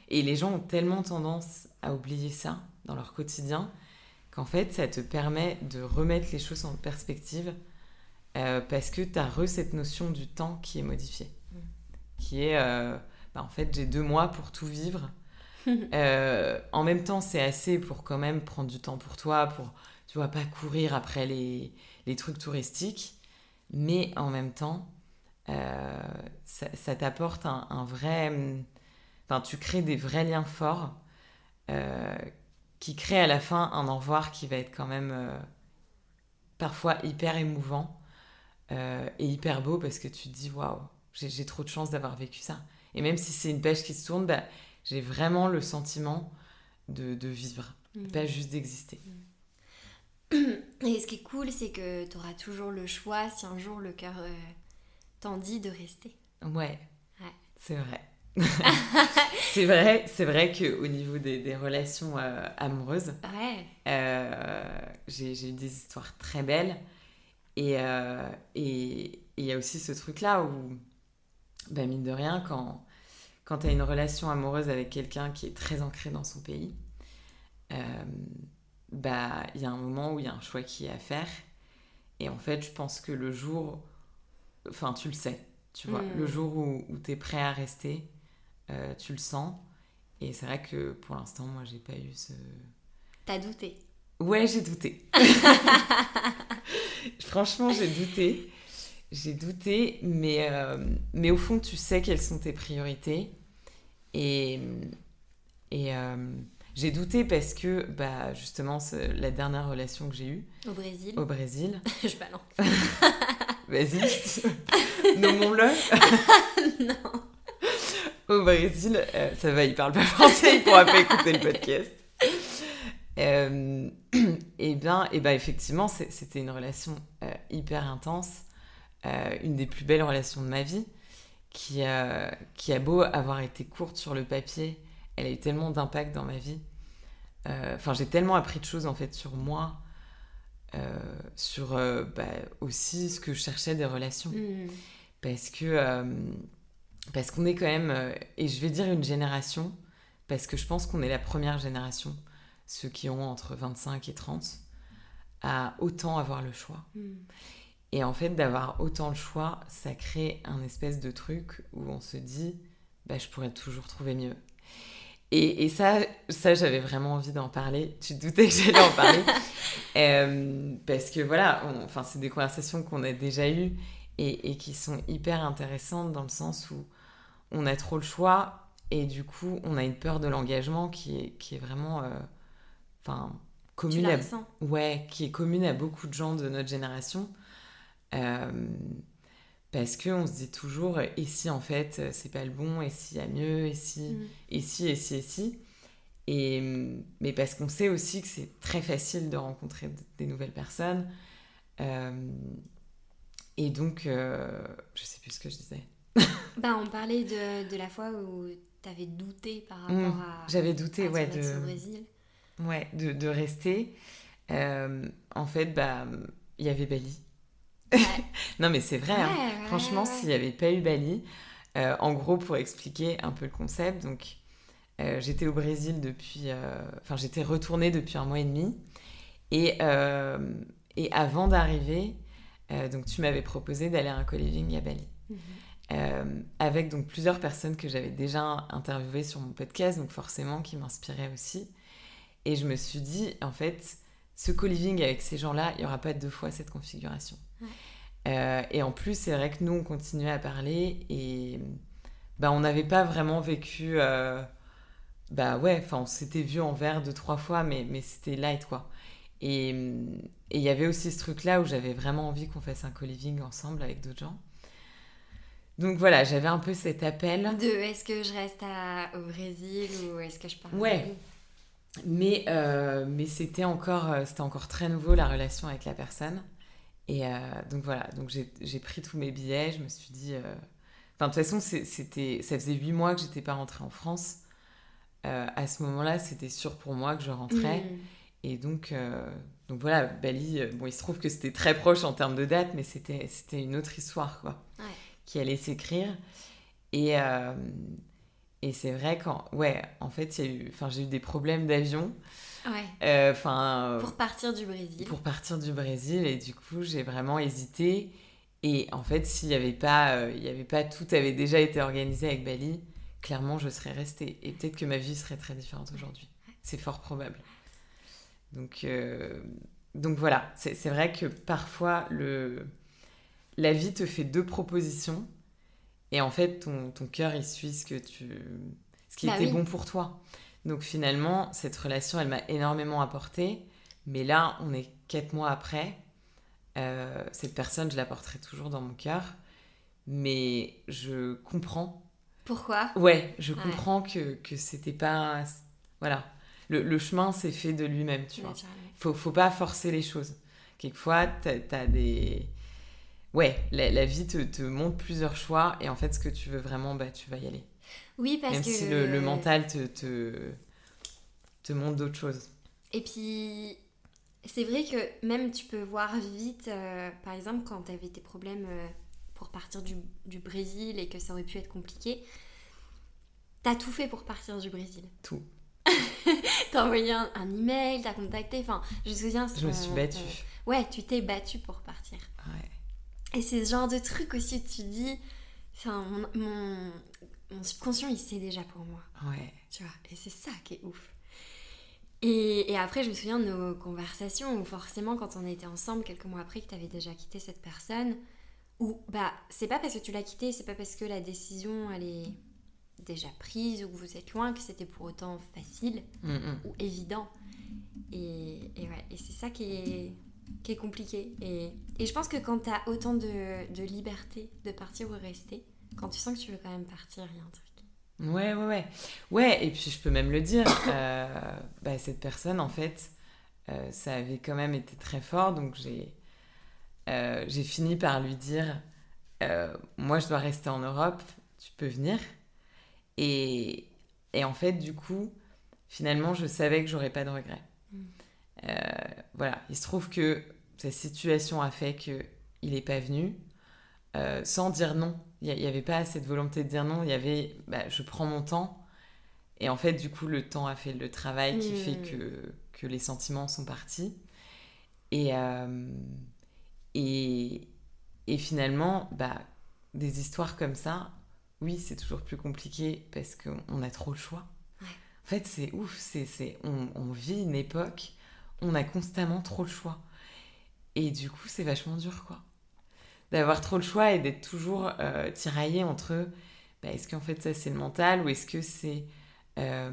Et les gens ont tellement tendance à oublier ça dans leur quotidien qu'en fait, ça te permet de remettre les choses en perspective euh, parce que tu as re cette notion du temps qui est modifiée. Mm. Qui est, euh, bah, en fait, j'ai deux mois pour tout vivre. Euh, en même temps, c'est assez pour quand même prendre du temps pour toi, pour, tu vois, pas courir après les, les trucs touristiques. Mais en même temps, euh, ça, ça t'apporte un, un vrai... Enfin, tu crées des vrais liens forts euh, qui créent à la fin un au revoir qui va être quand même euh, parfois hyper émouvant et hyper beau parce que tu te dis waouh, j'ai trop de chance d'avoir vécu ça. Et même si c'est une page qui se tourne, bah, j'ai vraiment le sentiment de, de vivre, Mm. pas juste d'exister. Et ce qui est cool, c'est que tu auras toujours le choix si un jour le cœur t'en dit de rester. Ouais, Ouais. c'est vrai. c'est vrai, c'est vrai qu'au niveau des, des relations euh, amoureuses, Ouais. euh, j'ai eu des histoires très belles. Et euh, et- et il y a aussi ce truc-là où, bah, mine de rien, quand, quand tu as une relation amoureuse avec quelqu'un qui est très ancré dans son pays, bah, il y a un moment où il y a un choix qui est à faire. Et en fait, je pense que le jour, enfin, tu le sais, tu vois, Mm. le jour où, où tu es prêt à rester, euh, tu le sens. Et c'est vrai que pour l'instant, moi, j'ai pas eu ce. T'as douté. Ouais, j'ai douté. Franchement, j'ai douté. J'ai douté, mais, euh, mais au fond, tu sais quelles sont tes priorités. Et, et euh, j'ai douté parce que, bah, justement, la dernière relation que j'ai eue Au Brésil. au Brésil, Je balance. vas-y, nommons-le. non. au Brésil, euh, ça va, il parle pas français, il pourra pas écouter le podcast. Euh, et bien, et ben effectivement, c'était une relation euh, hyper intense, euh, une des plus belles relations de ma vie, qui, qui a beau avoir été courte sur le papier, elle a eu tellement d'impact dans ma vie. Enfin, j'ai tellement appris de choses en fait sur moi, sur euh, bah, aussi ce que je cherchais des relations Mm. parce que euh, parce qu'on est quand même euh, et je vais dire une génération parce que je pense qu'on est la première génération ceux qui ont entre 25 et 30 à autant avoir le choix Mm. et en fait d'avoir autant le choix ça crée un espèce de truc où on se dit bah je pourrais toujours trouver mieux et, et ça, ça j'avais vraiment envie d'en parler. Tu te doutais que j'allais en parler. Euh, parce que voilà, enfin, c'est des conversations qu'on a déjà eues et, et qui sont hyper intéressantes dans le sens où on a trop le choix et du coup, on a une peur de l'engagement qui est, qui est vraiment euh, enfin, Tu commune la à. Ouais, qui est commune à beaucoup de gens de notre génération. Euh, parce qu'on se dit toujours, et si en fait c'est pas le bon, et s'il y a mieux, et si, Mm. et si, et si, et si. Et, mais parce qu'on sait aussi que c'est très facile de rencontrer des nouvelles personnes. Euh, et donc, euh, je sais plus ce que je disais. Bah, on parlait de, de la fois où t'avais douté par rapport Mm. à, J'avais douté, ouais, de, au Brésil. ouais, de, de rester. Euh, en fait, bah, il y avait Bali. Ouais. Non, mais c'est vrai. hein. Ouais, Franchement, s'il n'y avait pas eu Bali, euh, en gros, pour expliquer un peu le concept, donc euh, j'étais au Brésil depuis. euh, Enfin, j'étais retournée depuis un mois et demi. Et, et avant d'arriver, donc tu m'avais proposé d'aller à un co-living à Bali. Mhm. Avec donc plusieurs personnes que j'avais déjà interviewées sur mon podcast, donc forcément qui m'inspiraient aussi. Et je me suis dit, en fait, ce co-living avec ces gens-là, il n'y aura pas deux fois cette configuration. Ouais. Euh, et en plus, c'est vrai que nous, on continuait à parler et bah, on n'avait pas vraiment vécu. euh, bah ouais, enfin, on s'était vu en verre deux, trois fois, mais, mais c'était light quoi. Et il y avait aussi ce truc-là où j'avais vraiment envie qu'on fasse un co-living ensemble avec d'autres gens. Donc voilà, j'avais un peu cet appel. De est-ce que je reste à- au Brésil ou est-ce que je pars Ouais. Mais, euh, mais c'était encore, euh, c'était encore très nouveau la relation avec la personne. Et euh, donc voilà, donc j'ai pris tous mes billets, je me suis dit... euh, Enfin, de toute façon, c'était, ça faisait huit mois que j'étais pas rentrée en France. Euh, à ce moment-là, c'était sûr pour moi que je rentrais. Mm. Et donc, donc voilà, Bali, bon, il se trouve que c'était très proche en termes de date, mais c'était, une autre histoire, quoi, Ouais. qui allait s'écrire. Et, et c'est vrai qu'en, ouais, en fait, eu, enfin, j'ai eu des problèmes d'avion. Ouais. Euh, Enfin, Pour partir du Brésil. pour partir du Brésil, et du coup, j'ai vraiment hésité. Et en fait, s'il n'y avait pas, euh, il y avait pas, tout avait déjà été organisé avec Bali, clairement, je serais restée. Et peut-être que ma vie serait très différente aujourd'hui. C'est fort probable. Donc, euh, donc voilà, c'est c'est vrai que parfois, le, la vie te fait deux propositions. Et en fait, ton, ton cœur, il suit ce, que tu, ce qui Bah était oui. bon pour toi. Donc finalement, cette relation, elle m'a énormément apporté. Mais là, on est quatre mois après. Euh, cette personne, je la porterai toujours dans mon cœur. Mais je comprends. Pourquoi? Ouais, je Ouais. comprends que, que c'était pas. Voilà. Le, le chemin s'est fait de lui-même, tu vois. Faut, faut pas forcer les choses. Quelquefois, t'as as des. Ouais, la, la vie te, te montre plusieurs choix. Et en fait, ce que tu veux vraiment, bah, tu vas y aller. Oui, parce Même que. si le, le mental te, te, te montre d'autres choses. Et puis, c'est vrai que même tu peux voir vite, euh, par exemple, quand tu avais tes problèmes euh, pour partir du, du Brésil et que ça aurait pu être compliqué, t'as tout fait pour partir du Brésil. Tout. T'as envoyé un, un email, t'as contacté, enfin, je me souviens. Je me suis battue. on- ouais, tu t'es battue pour partir. Ouais. Et c'est ce genre de truc aussi, tu dis, enfin, mon, mon, mon subconscient, il sait déjà pour moi. Ouais. Tu vois, et c'est ça qui est ouf. Et, et après, je me souviens de nos conversations où forcément, quand on était ensemble, quelques mois après que tu avais déjà quitté cette personne, où bah, c'est pas parce que tu l'as quitté, c'est pas parce que la décision elle est déjà prise ou que vous êtes loin que c'était pour autant facile Mm, mm. ou évident. Et, et ouais, et c'est ça qui est, qui est compliqué. Et, et je pense que quand tu as autant de, de liberté de partir ou rester, quand tu sens que tu veux quand même partir, il y a un truc. Ouais, ouais, ouais. Ouais, et puis je peux même le dire, euh, bah, cette personne, en fait, euh, ça avait quand même été très fort, donc j'ai euh, j'ai fini par lui dire, moi je dois rester en Europe, tu peux venir. Et, et en fait, du coup, finalement, je savais que j'aurais pas de regrets. Mm. Voilà, il se trouve que sa situation a fait qu'il n'est pas venu, euh, sans dire non. Il n'y avait pas cette volonté de dire non, il y avait bah, je prends mon temps. Et en fait, du coup, le temps a fait le travail qui Mm. fait que, que les sentiments sont partis. Et, euh, et, et finalement, bah, des histoires comme ça, oui, c'est toujours plus compliqué parce qu'on a trop le choix. Ouais. En fait, c'est ouf, c'est, c'est, on, on vit une époque, on a constamment trop le choix. Et du coup, c'est vachement dur, quoi. D'avoir trop le choix et d'être toujours euh, tiraillé entre bah, est-ce qu'en fait ça c'est le mental ou est-ce que c'est euh,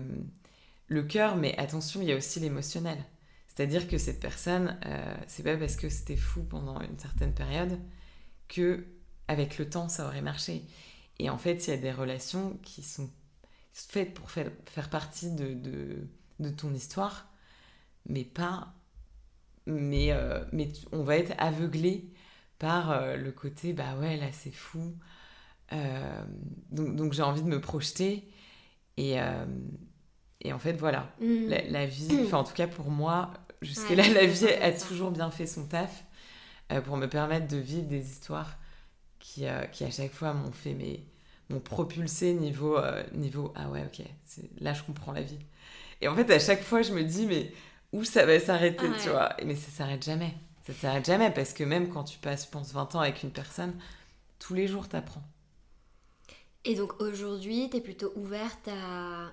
le cœur? Mais attention, il y a aussi l'émotionnel. C'est-à-dire que cette personne, euh, c'est pas parce que c'était fou pendant une certaine période que avec le temps, ça aurait marché. Et en fait, il y a des relations qui sont faites pour faire, faire partie de, de, de, ton histoire, mais pas. Mais, mais on va être aveuglé par euh, le côté, bah ouais, là c'est fou. Euh, donc, donc j'ai envie de me projeter. Et, et en fait, voilà, mm. la, vie, enfin en tout cas pour moi, jusque-là, la vie a toujours bien fait son taf pour me permettre de vivre des histoires qui, qui à chaque fois m'ont fait mais m'ont propulsé niveau, euh, niveau ah ouais, ok, là je comprends la vie. Et en fait, à chaque fois, je me dis, mais où ça va s'arrêter, tu vois? Mais ça s'arrête jamais. Ça s'arrête jamais parce que même quand tu passes, je pense, 20 ans avec une personne, tous les jours, t'apprends. Et donc aujourd'hui, t'es plutôt ouverte à,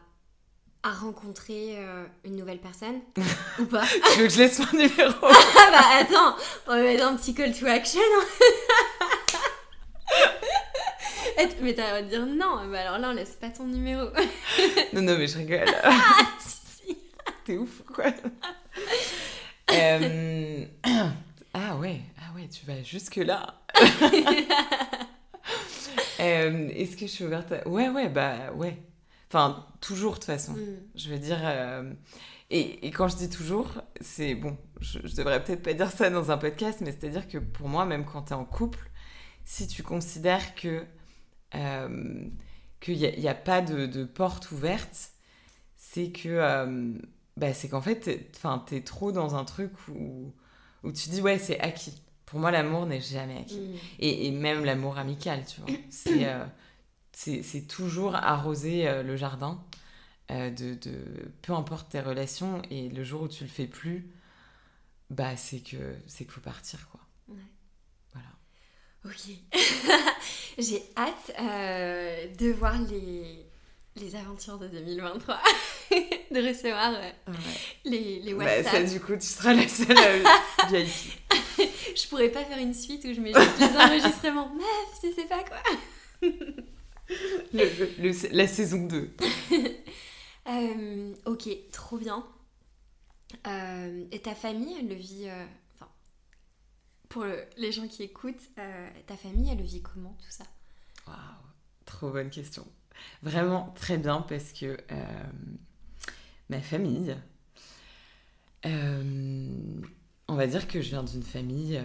à rencontrer euh, une nouvelle personne ou pas? Tu veux que je laisse mon numéro? Ah bah attends, on va mettre un petit call to action. mais t'as à dire non, mais alors là on laisse pas ton numéro. non, non, mais je rigole. ah, si, T'es ouf, quoi. Euh, ah ouais, tu vas jusque là. Euh, est-ce que je suis ouverte à... Ouais, ouais, bah ouais. Enfin, toujours de toute façon. Mm. Je veux dire. Euh, et, et, quand je dis toujours, c'est bon, je, je devrais peut-être pas dire ça dans un podcast, mais c'est-à-dire que pour moi, même quand t'es en couple, si tu considères que euh, qu'il n'y a, pas de, porte ouverte, c'est que euh, bah, c'est qu'en fait, tu es trop dans un truc où, où tu dis ouais, c'est acquis. Pour moi, l'amour n'est jamais acquis. Mm. Et, même l'amour amical, tu vois. Euh, c'est c'est toujours arroser le jardin. de, de, peu importe tes relations et le jour où tu le fais plus bah c'est que c'est qu'il faut partir quoi Ok. J'ai hâte euh, de voir les, les aventures de 2023, de recevoir euh, les, les bah, WhatsApp. ça, du coup, tu seras la seule à ici. Je pourrais pas faire une suite où je mets juste les enregistrements. Meuf, tu sais pas quoi. le, la saison 2. Euh, ok, trop bien. et ta famille, elle le vit pour les gens qui écoutent, euh, ta famille, elle vit comment tout ça? Waouh, trop bonne question. Vraiment très bien parce que euh, ma famille, euh, on va dire que je viens d'une famille,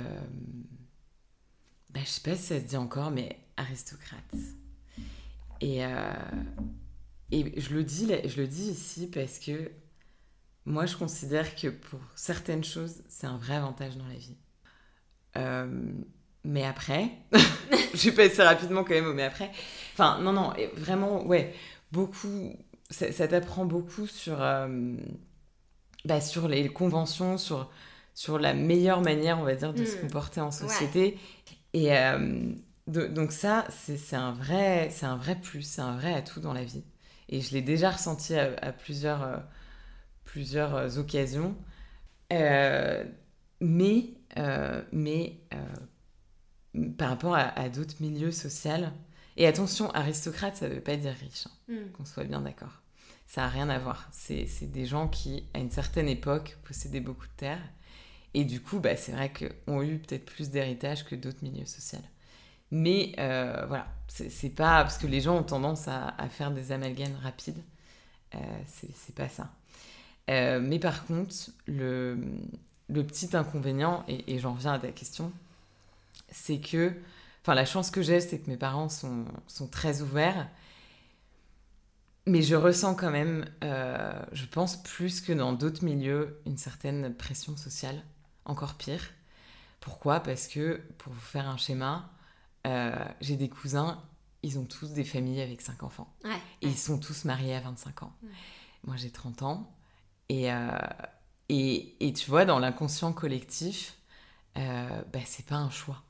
bah, je sais pas si ça se dit encore, mais aristocrate. Et, et je, le dis, ici parce que moi, je considère que pour certaines choses, c'est un vrai avantage dans la vie. Euh, mais après, je vais passer rapidement quand même mais après. Enfin, non, non, vraiment, ouais, beaucoup, ça, t'apprend beaucoup sur, euh, bah, sur les conventions, sur, sur la meilleure manière, on va dire, de se hmm. comporter en société. Et euh, donc ça, c'est un, vrai, un vrai plus, c'est un vrai atout dans la vie. Et je l'ai déjà ressenti à, plusieurs, plusieurs occasions. mais euh, mais euh, par rapport à, d'autres milieux sociaux. Et attention, aristocrate, ça ne veut pas dire riche, hein, hmm. qu'on soit bien d'accord. Ça n'a rien à voir. C'est des gens qui, à une certaine époque, possédaient beaucoup de terres. Et du coup, bah, c'est vrai qu'on a eu peut-être plus d'héritage que d'autres milieux sociaux. Mais euh, voilà, c'est pas parce que les gens ont tendance à, faire des amalgames rapides. Euh, c'est pas ça. mais par contre, le, petit inconvénient, et, j'en reviens à ta question, c'est que, enfin, la chance que j'ai, c'est que mes parents sont, sont, très ouverts, mais je ressens quand même, euh, je pense plus que dans d'autres milieux, une certaine pression sociale, encore pire. Pourquoi? Parce que, pour vous faire un schéma, euh, j'ai des cousins, ils ont tous des familles avec 5 enfants. et ils sont tous mariés à 25 ans. Moi, j'ai 30 ans. Et, euh, et, et tu vois, dans l'inconscient collectif, euh, bah, c'est pas un choix.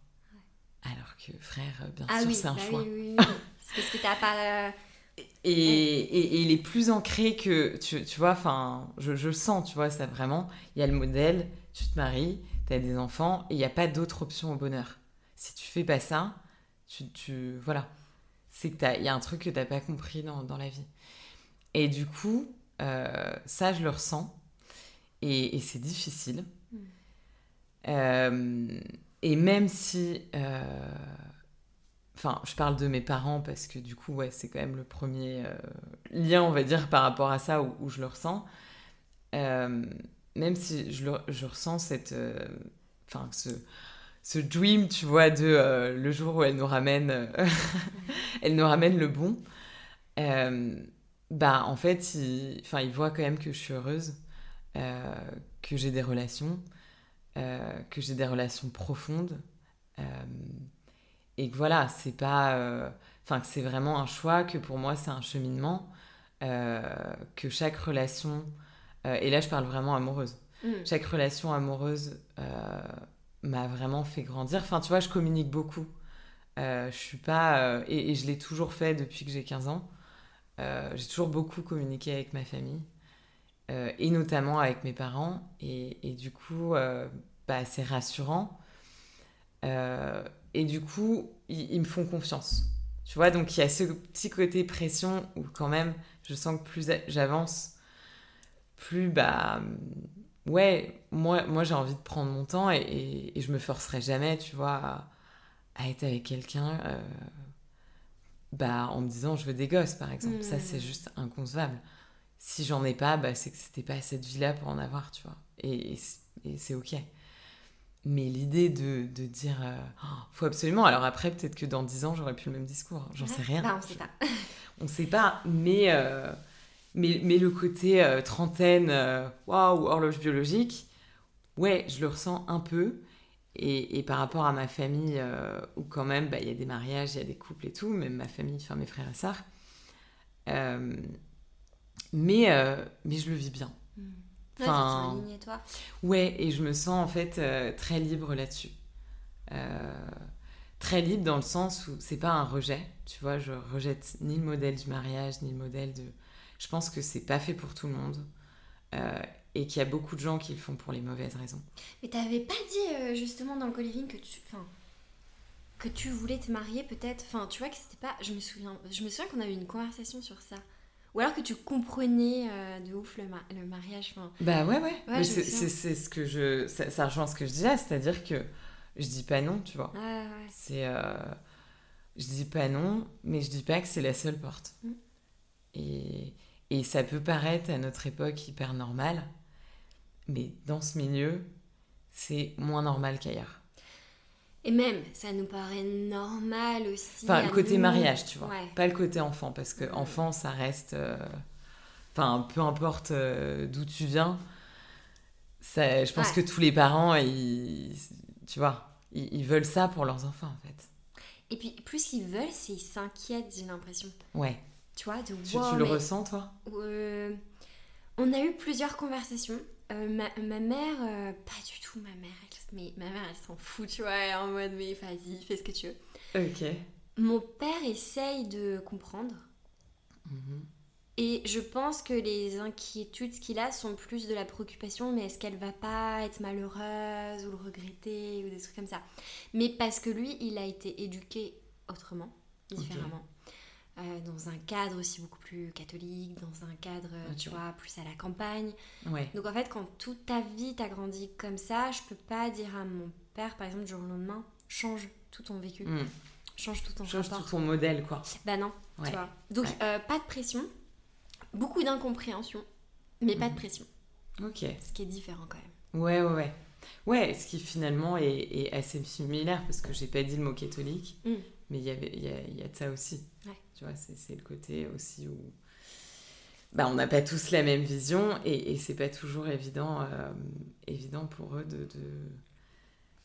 Alors que frère, bien ah sûr, c'est un bah choix. Oui, oui, c'est parce que t'as pas. Euh, et, et, il est plus ancré que, tu, tu vois, enfin, je, je, sens, tu vois, ça vraiment. Il y a le modèle, tu te maries, tu as des enfants, et il n'y a pas d'autre option au bonheur. Si tu fais pas ça, tu. tu voilà. C'est qu'il y a un truc que tu n'as pas compris dans, dans, la vie. Et du coup, euh, ça, je le ressens. Et, c'est difficile. Mm. Euh, et même si, euh, Enfin, je parle de mes parents parce que du coup, ouais, c'est quand même le premier lien, on va dire, par rapport à ça où, je le ressens. Euh, même si je, je ressens cette. Enfin, ce, ce dream, tu vois, de le jour où elle nous ramène, elle nous ramène le bon. bah, en fait, il, il voit quand même que je suis heureuse, que j'ai des relations, que j'ai des relations profondes. Euh, et que voilà, c'est pas. Euh, enfin, que c'est vraiment un choix, que pour moi, c'est un cheminement, euh, que chaque relation. Et là, je parle vraiment amoureuse. Mm. Chaque relation amoureuse m'a vraiment fait grandir. Enfin, tu vois, je communique beaucoup. je suis pas. Et, je l'ai toujours fait depuis que j'ai 15 ans. j'ai toujours beaucoup communiqué avec ma famille. et notamment avec mes parents. Et, et du coup, bah, c'est rassurant. Euh, et du coup, ils, me font confiance. Tu vois, donc il y a ce petit côté pression où quand même, je sens que plus j'avance, plus bah ouais, moi, moi j'ai envie de prendre mon temps et, et, je me forcerai jamais, tu vois, à, être avec quelqu'un euh, bah, en me disant je veux des gosses, par exemple. Ça, c'est mmh. juste inconcevable. Si j'en ai pas, bah, c'est que c'était pas cette vie-là pour en avoir, tu vois. Et, et c'est ok. Mais l'idée de, de, dire euh, oh, faut absolument. Alors après, peut-être que dans 10 ans, j'aurais plus le même discours. Hein. J'en sais rien. Bah, on sait pas. on sait pas. Mais, euh, mais, mais, le côté euh, trentaine, waouh, horloge biologique, ouais, je le ressens un peu. Et, et par rapport à ma famille, où quand même, bah, il y a des mariages, il y a des couples et tout, même ma famille, enfin mes frères et sœurs. mais, mais je le vis bien. Hmm. Enfin, toi. Ouais, et je me sens en fait euh, très libre là-dessus. Euh, très libre dans le sens où c'est pas un rejet, tu vois, je rejette ni le modèle du mariage, ni le modèle de. Je pense que c'est pas fait pour tout le monde. Euh, et qu'il y a beaucoup de gens qui le font pour les mauvaises raisons. Mais t'avais pas dit justement dans le coliving que tu. Enfin, que tu voulais te marier peut-être? Enfin, tu vois que c'était pas. Je me souviens, je me souviens qu'on avait eu une conversation sur ça. Ou alors que tu comprenais euh, de ouf le, le mariage. bah ouais, ouais. c'est ce que je. Ça, rejoint ce que je disais, c'est-à-dire que je dis pas non, tu vois. C'est. Euh, je dis pas non, mais je dis pas que c'est la seule porte. Mm. Et, et ça peut paraître à notre époque hyper normal, mais dans ce milieu, c'est moins normal qu'ailleurs. Et même, ça nous paraît normal aussi. Enfin, le côté mariage, tu vois. Pas le côté enfant, parce que enfant, ça reste. Euh, enfin, peu importe euh, d'où tu viens, ça, je pense que tous les parents, ils, tu vois, ils, veulent ça pour leurs enfants, en fait. Et puis, plus qu'ils veulent, c'est qu'ils s'inquiètent, j'ai l'impression. Ouais. Tu vois, de Tu, tu le ressens, toi? Euh, On a eu plusieurs conversations. ma, ma, mère, pas du tout ma mère, mais ma mère, elle s'en fout, tu vois, elle est en mode, mais vas-y, fais ce que tu veux. Ok. Mon père essaye de comprendre. Mhm. Et je pense que les inquiétudes qu'il a sont plus de la préoccupation, mais est-ce qu'elle va pas être malheureuse ou le regretter ou des trucs comme ça? Mais parce que lui, il a été éduqué autrement, différemment. Euh, dans un cadre aussi beaucoup plus catholique, dans un cadre, tu vois, plus à la campagne. Donc en fait, quand toute ta vie t'as grandi comme ça, je peux pas dire à mon père, par exemple, du jour au lendemain, change tout ton vécu. Hmm. Change tout ton Change tout ton modèle, quoi. Bah non, tu vois. Donc euh, pas de pression, beaucoup d'incompréhension, mais pas de hmm. pression. Ok. Ce qui est différent quand même. Ouais, ouais, ouais. Ouais, ce qui finalement est, assez similaire, parce que j'ai pas dit le mot catholique, hmm. mais il y, y, a, y a de ça aussi. Ouais. Tu vois, c'est le côté aussi où bah, on n'a pas tous la même vision et, c'est pas toujours évident, euh, évident pour eux de,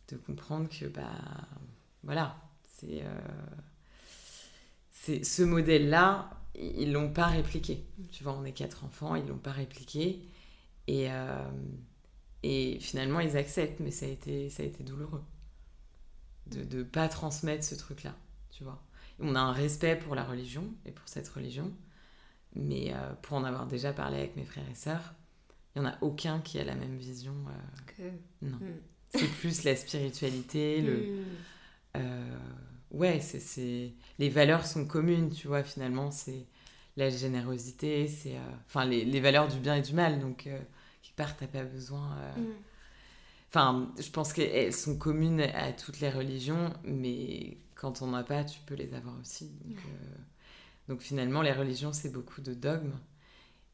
de, comprendre que, bah, voilà, c'est euh, ce modèle-là, ils l'ont pas répliqué. Tu vois, on est quatre enfants, ils l'ont pas répliqué et, euh, et finalement ils acceptent, mais ça a été, ça a été douloureux de ne pas transmettre ce truc-là, tu vois on a un respect pour la religion et pour cette religion. Mais euh, pour en avoir déjà parlé avec mes frères et sœurs, il n'y en a aucun qui a la même vision. Euh, que... Non. Hmm. C'est plus la spiritualité, le... Hmm. Euh, ouais, c'est... Les valeurs sont communes, tu vois, finalement, c'est la générosité, c'est... Enfin, les, les, valeurs du bien et du mal, donc, quelque part, t'as pas besoin... Hmm. Enfin, je pense qu'elles sont communes à toutes les religions, mais quand on n'a pas, tu peux les avoir aussi. Donc, euh, donc finalement, les religions, c'est beaucoup de dogmes.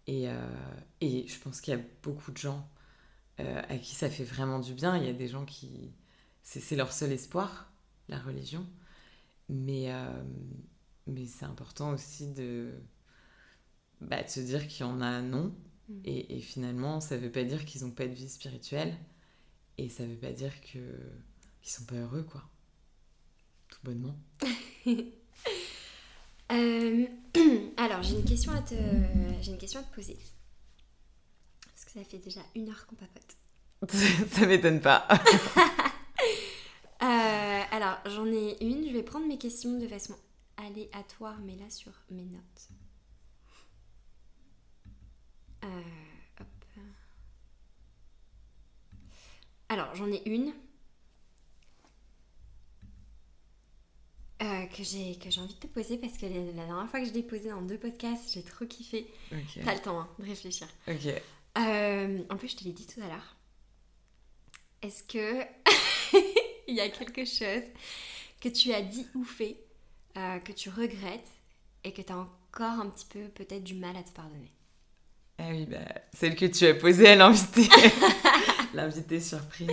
Et, euh, et je pense qu'il y a beaucoup de gens euh, à qui ça fait vraiment du bien. Il y a des gens qui... C'est leur seul espoir, la religion. Mais, mais c'est important aussi de, bah, de se dire qu'il y en a non. Mm. Et, et, finalement, ça ne veut pas dire qu'ils n'ont pas de vie spirituelle. Et ça ne veut pas dire qu'ils ne sont pas heureux, quoi. Tout bonnement. Euh, alors, j'ai une, question à te... j'ai une question à te poser. Parce que ça fait déjà une heure qu'on papote. ça m'étonne pas. Euh, alors, j'en ai une. Je vais prendre mes questions de façon aléatoire, mais là sur mes notes. Euh, hop. Alors, j'en ai une. Euh, que j'ai que j'ai envie de te poser parce que la, dernière fois que je l'ai posée dans deux podcasts, j'ai trop kiffé. T'as le temps hein, de réfléchir. Ok. Euh, en plus, je te l'ai dit tout à l'heure. Est-ce que il y a quelque chose que tu as dit ou fait euh, que tu regrettes et que tu as encore un petit peu peut-être du mal à te pardonner? Ah oui, bah, celle que tu as posée à l'invité. L'invité surprise.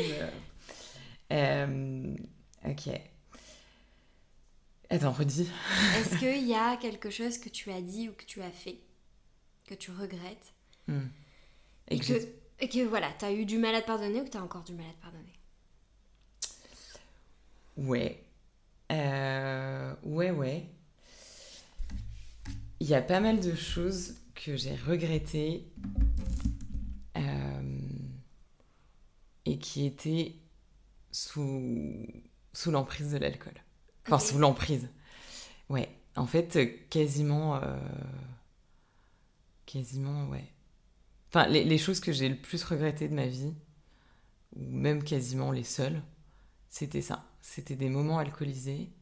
ok. Attends, redis. Est-ce qu'il y a quelque chose que tu as dit ou que tu as fait que tu regrettes hmm. et, que, et, que, voilà, tu as eu du mal à te pardonner ou que tu as encore du mal à te pardonner? Ouais. Euh, ouais, ouais. Il y a pas mal de choses que j'ai regrettées euh, et qui étaient sous, sous l'emprise de l'alcool. Enfin, sous l'emprise. Ouais. En fait, quasiment. Euh, quasiment, ouais. Enfin, les, choses que j'ai le plus regrettées de ma vie, ou même quasiment les seules, c'était ça. C'était des moments alcoolisés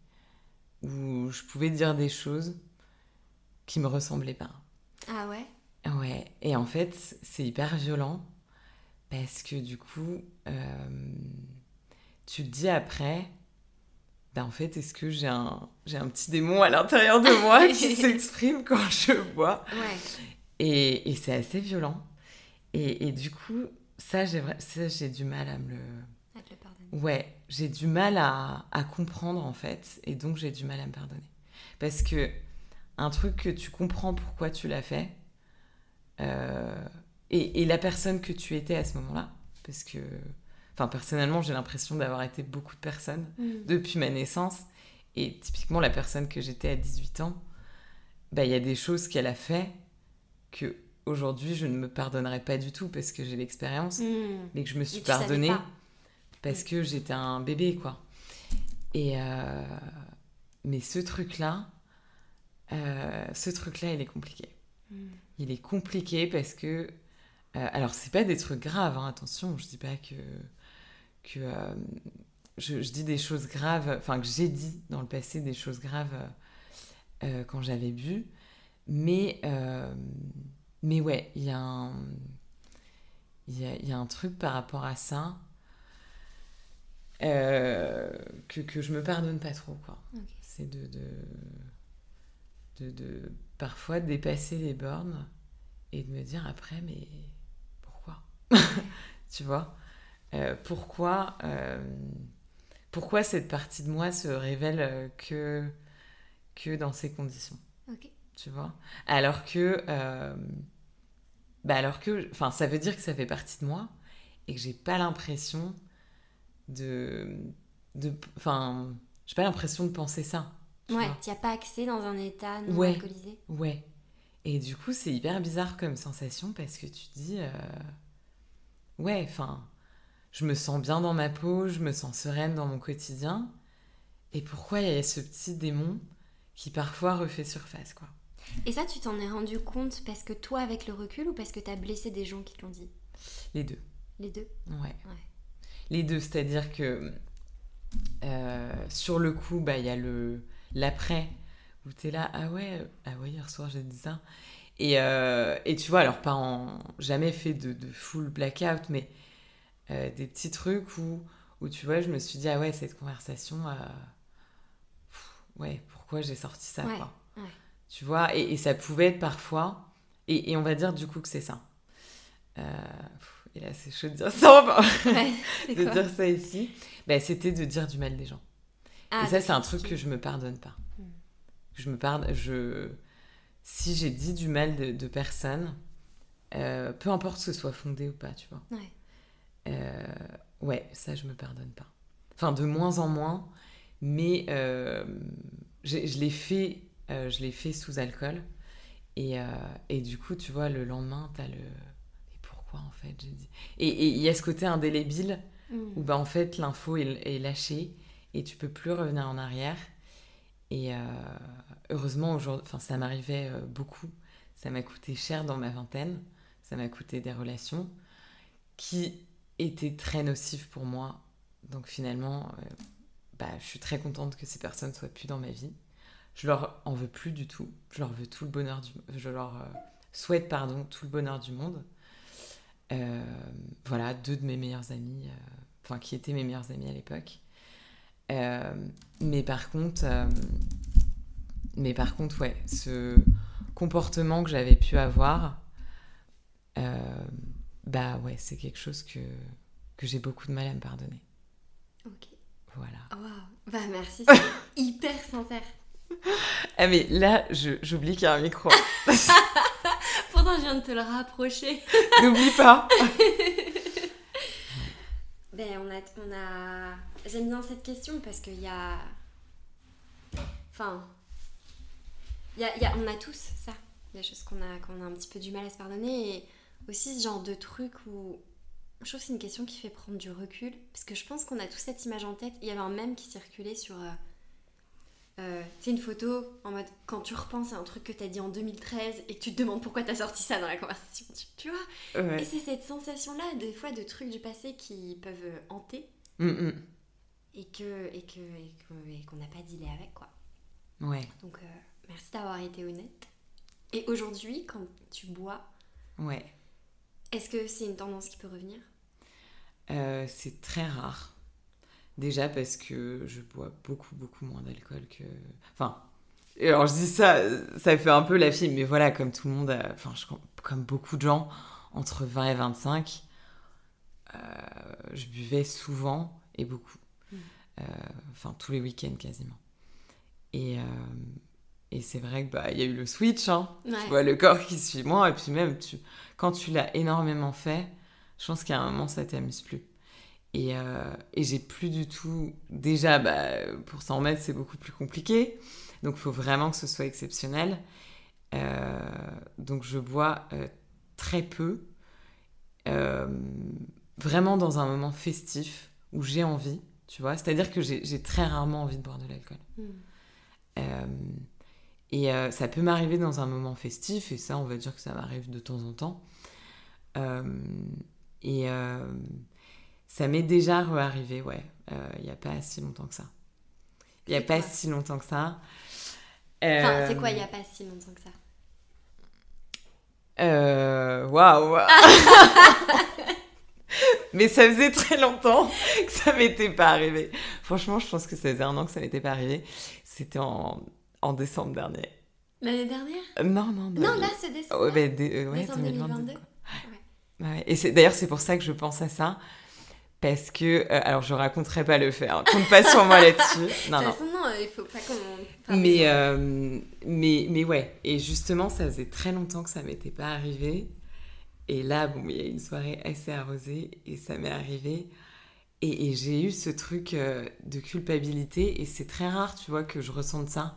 où je pouvais dire des choses qui me ressemblaient pas. Ah ouais? Ouais. Et en fait, c'est hyper violent parce que du coup, euh, tu te dis après, ben en fait, est-ce que j'ai un, j'ai un petit démon à l'intérieur de moi qui s'exprime quand je bois ouais. Et, et c'est assez violent. Et, et, du coup, ça j'ai, ça, j'ai du mal à me le... À te le pardonner. Ouais, j'ai du mal à, à, comprendre, en fait. Et donc, j'ai du mal à me pardonner. Parce que un truc que tu comprends pourquoi tu l'as fait, euh, et, et la personne que tu étais à ce moment-là, parce que Enfin, personnellement, j'ai l'impression d'avoir été beaucoup de personnes mm. depuis ma naissance. Et typiquement, la personne que j'étais à 18 ans, bah, il y a des choses qu'elle a fait que aujourd'hui je ne me pardonnerai pas du tout parce que j'ai l'expérience, mm. mais que je me suis pardonnée parce mm. que j'étais un bébé, quoi. Et euh, mais ce truc-là, euh, ce truc-là, il est compliqué. Il est compliqué parce que, euh, alors c'est pas des trucs graves, hein, attention, je dis pas que que euh, je, dis des choses graves, enfin que j'ai dit dans le passé des choses graves euh, euh, quand j'avais bu. Mais, mais ouais, il y, a un, y, y a un truc par rapport à ça que, que je me pardonne pas trop. quoi. C'est de, de, de, de parfois dépasser les bornes et de me dire après, mais pourquoi? Tu vois? Euh, pourquoi, euh, pourquoi cette partie de moi se révèle euh, que, que dans ces conditions? Tu vois? Alors que, bah alors que, enfin, ça veut dire que ça fait partie de moi et que j'ai pas l'impression de, de, enfin, j'ai pas l'impression de penser ça. Ouais, tu as pas accès dans un état non alcoolisé. Ouais. Et du coup, c'est hyper bizarre comme sensation parce que tu te dis, ouais, enfin, je me sens bien dans ma peau, je me sens sereine dans mon quotidien. Et pourquoi il y a ce petit démon qui parfois refait surface, quoi. Et ça, tu t'en es rendu compte parce que toi, avec le recul, ou parce que tu as blessé des gens qui te l'ont dit? Les deux. Les deux? Ouais. Les deux, c'est-à-dire que euh, sur le coup, bah, il y a le l'après où tu es là, ah ouais, ah ouais, hier soir j'ai dit ça. Et, euh, et, tu vois, alors pas en jamais fait de, de full blackout, mais euh, des petits trucs où, où, tu vois, je me suis dit, ah ouais, cette conversation, euh, ouais, pourquoi j'ai sorti ça, Ouais, quoi. ouais. Tu vois, et, et ça pouvait être parfois, et, et on va dire du coup que c'est ça. Euh, pff, et là, c'est chaud de dire ça, enfin, Ouais, c'est de dire ça ici. Bah, C'était de dire du mal des gens. Ah, et ça, c'est un truc que je me pardonne pas. Mm. Je me pardonne. Je... Si j'ai dit du mal de, de personnes, peu importe que ce soit fondé ou pas, tu vois. Ouais. Euh, ouais, ça, je me pardonne pas. Enfin, de moins en moins, mais euh, je l'ai fait, euh, je l'ai fait sous alcool. Et, et du coup, tu vois, le lendemain, t'as le. Et pourquoi en fait j'ai dit Et il y a ce côté indélébile Mm. où bah, en fait l'info est, est lâchée et tu peux plus revenir en arrière. Et euh, heureusement, aujourd'hui, enfin, ça m'arrivait euh, beaucoup. Ça m'a coûté cher dans ma vingtaine. Ça m'a coûté des relations qui étaient très nocives pour moi. Donc finalement, euh, bah, je suis très contente que ces personnes soient plus dans ma vie. Je leur en veux plus du tout. Je leur veux tout le bonheur je leur euh, souhaite pardon tout le bonheur du monde. Euh, voilà, deux de mes meilleurs amis, enfin qui étaient mes meilleurs amis à l'époque. Mais par contre, mais par contre, ouais, ce comportement que j'avais pu avoir, bah ouais, c'est quelque chose que, que j'ai beaucoup de mal à me pardonner. Ok. Voilà. Waouh. Bah merci, c'est hyper sincère. Ah mais là, j'oublie qu'il y a un micro. Pourtant, je viens de te le rapprocher. N'oublie pas. Ben, on a. On a... J'aime bien cette question parce qu'il y a. Enfin. il Y a, il y a- on a tous ça. Des choses qu'on a, qu'on a un petit peu du mal à se pardonner. Et aussi ce genre de truc où. Je trouve que c'est une question qui fait prendre du recul. Parce que je pense qu'on a tous cette image en tête. Il y avait un mème qui circulait sur. Euh, euh, sais, une photo en mode quand tu repenses à un truc que t'as dit en 2013 et que tu te demandes pourquoi t'as sorti ça dans la conversation. Tu, tu vois Et c'est cette sensation-là, des fois, de trucs du passé qui peuvent hanter Mm, mm. et que et que et que- et qu'on n'a pas dealé avec quoi. Ouais, Donc euh, merci d'avoir été honnête. Et aujourd'hui, quand tu bois, ouais. Est-ce que c'est une tendance qui peut revenir? Euh, c'est très rare. Déjà parce que je bois beaucoup, beaucoup moins d'alcool que... Enfin, alors je dis ça, ça fait un peu la fille, mais voilà, comme tout le monde, a- enfin, je- comme beaucoup de gens, entre 20 et 25, euh, je buvais souvent et beaucoup. Mm. Euh, Enfin, tous les week-ends quasiment. Et, euh, et c'est vrai que bah, il y a eu le switch, hein. Ouais. Tu vois le corps qui suit moi, et puis même tu, quand tu l'as énormément fait, je pense qu'à un moment ça t'amuse plus. Et, euh, et j'ai plus du tout. Déjà, bah, pour s'en remettre, c'est beaucoup plus compliqué. Donc il faut vraiment que ce soit exceptionnel. Euh, donc je bois euh, très peu. Euh, vraiment dans un moment festif où j'ai envie, tu vois. C'est-à-dire que j'ai très rarement envie de boire de l'alcool. Mm. Et euh, ça peut m'arriver dans un moment festif, et ça, on va dire que ça m'arrive de temps en temps. Euh, et euh, ça m'est déjà re-arrivé, ouais, il n'y a pas si longtemps que ça. Il n'y a pas si longtemps que ça. Enfin, c'est quoi il n'y a pas si longtemps que ça? Euh, Waouh Mais ça faisait très longtemps que ça m'était pas arrivé. Franchement, je pense que ça faisait un an que ça m'était pas arrivé. C'était en, en décembre dernier. L'année dernière? Euh, Non, non, non. Non, là, c'est décembre. Bah, dé- euh, ouais, Décembre 2022. 2022. quoi. Ouais, Et c'est d'ailleurs c'est pour ça que je pense à ça parce que euh, alors je raconterai pas le fait, hein, compte pas sur moi là-dessus. Non de non. toute façon, non, il faut pas qu'on. Mais euh, mais mais ouais et justement ça faisait très longtemps que ça m'était pas arrivé et là bon il y a une soirée assez arrosée et ça m'est arrivé et, et j'ai eu ce truc euh, de culpabilité et c'est très rare tu vois que je ressente ça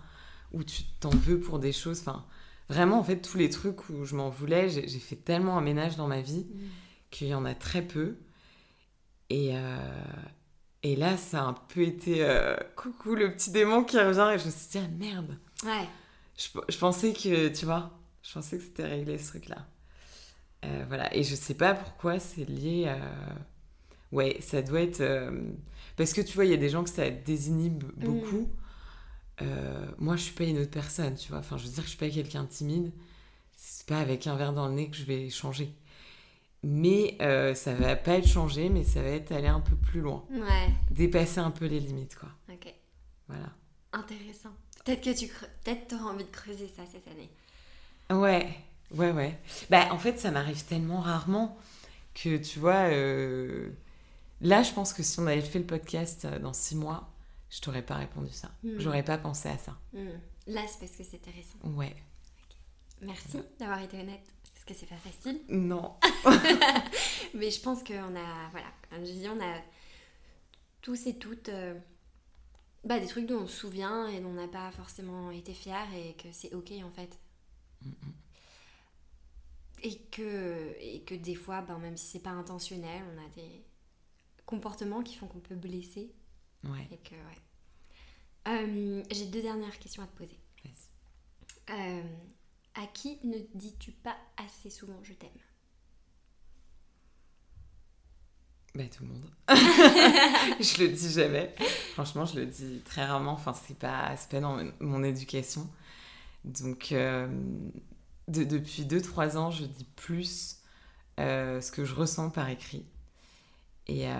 où tu t'en veux pour des choses enfin vraiment en fait tous les trucs où je m'en voulais j'ai fait tellement un ménage dans ma vie Mm. qu'il y en a très peu. Et, euh, et là, ça a un peu été euh, coucou le petit démon qui revient et je me suis dit, ah merde. Ouais. Je, je pensais que, tu vois, je pensais que c'était réglé ce truc-là. Euh, voilà, et je sais pas pourquoi c'est lié à. Ouais, ça doit être. Parce que tu vois, il y a des gens que ça désinhibe beaucoup. Euh, moi, je suis pas une autre personne, tu vois. Enfin, je veux dire que je suis pas quelqu'un de timide. C'est pas avec un verre dans le nez que je vais changer. Mais euh, ça va pas être changé, mais ça va être aller un peu plus loin. Ouais. Dépasser un peu les limites, quoi. Ok. Voilà. Intéressant. Peut-être que tu peut-être auras envie de creuser ça cette année. Ouais, ouais, ouais. Bah, en fait, ça m'arrive tellement rarement que, tu vois, euh, là, je pense que si on avait fait le podcast euh, dans six mois, je t'aurais pas répondu ça. Hmm. J'aurais pas pensé à ça. Hmm. Là, c'est parce que c'était récent. Ouais. Merci d'avoir été honnête, parce que c'est pas facile. Non. Mais je pense qu'on a, voilà, comme je dis, on a tous et toutes euh, bah, des trucs dont on se souvient et dont on n'a pas forcément été fiers et que c'est ok en fait. Et que, et que des fois, ben, même si c'est pas intentionnel, on a des comportements qui font qu'on peut blesser. Ouais. Et que, ouais. Euh, J'ai deux dernières questions à te poser. Vas-y. Euh, à qui ne dis-tu pas assez souvent je t'aime? Bah, tout le monde. je le dis jamais. Franchement, je le dis très rarement. Enfin, c'est pas, pas dans mon éducation. Donc, euh, de- depuis 2-3 ans, je dis plus euh, ce que je ressens par écrit. Et, euh,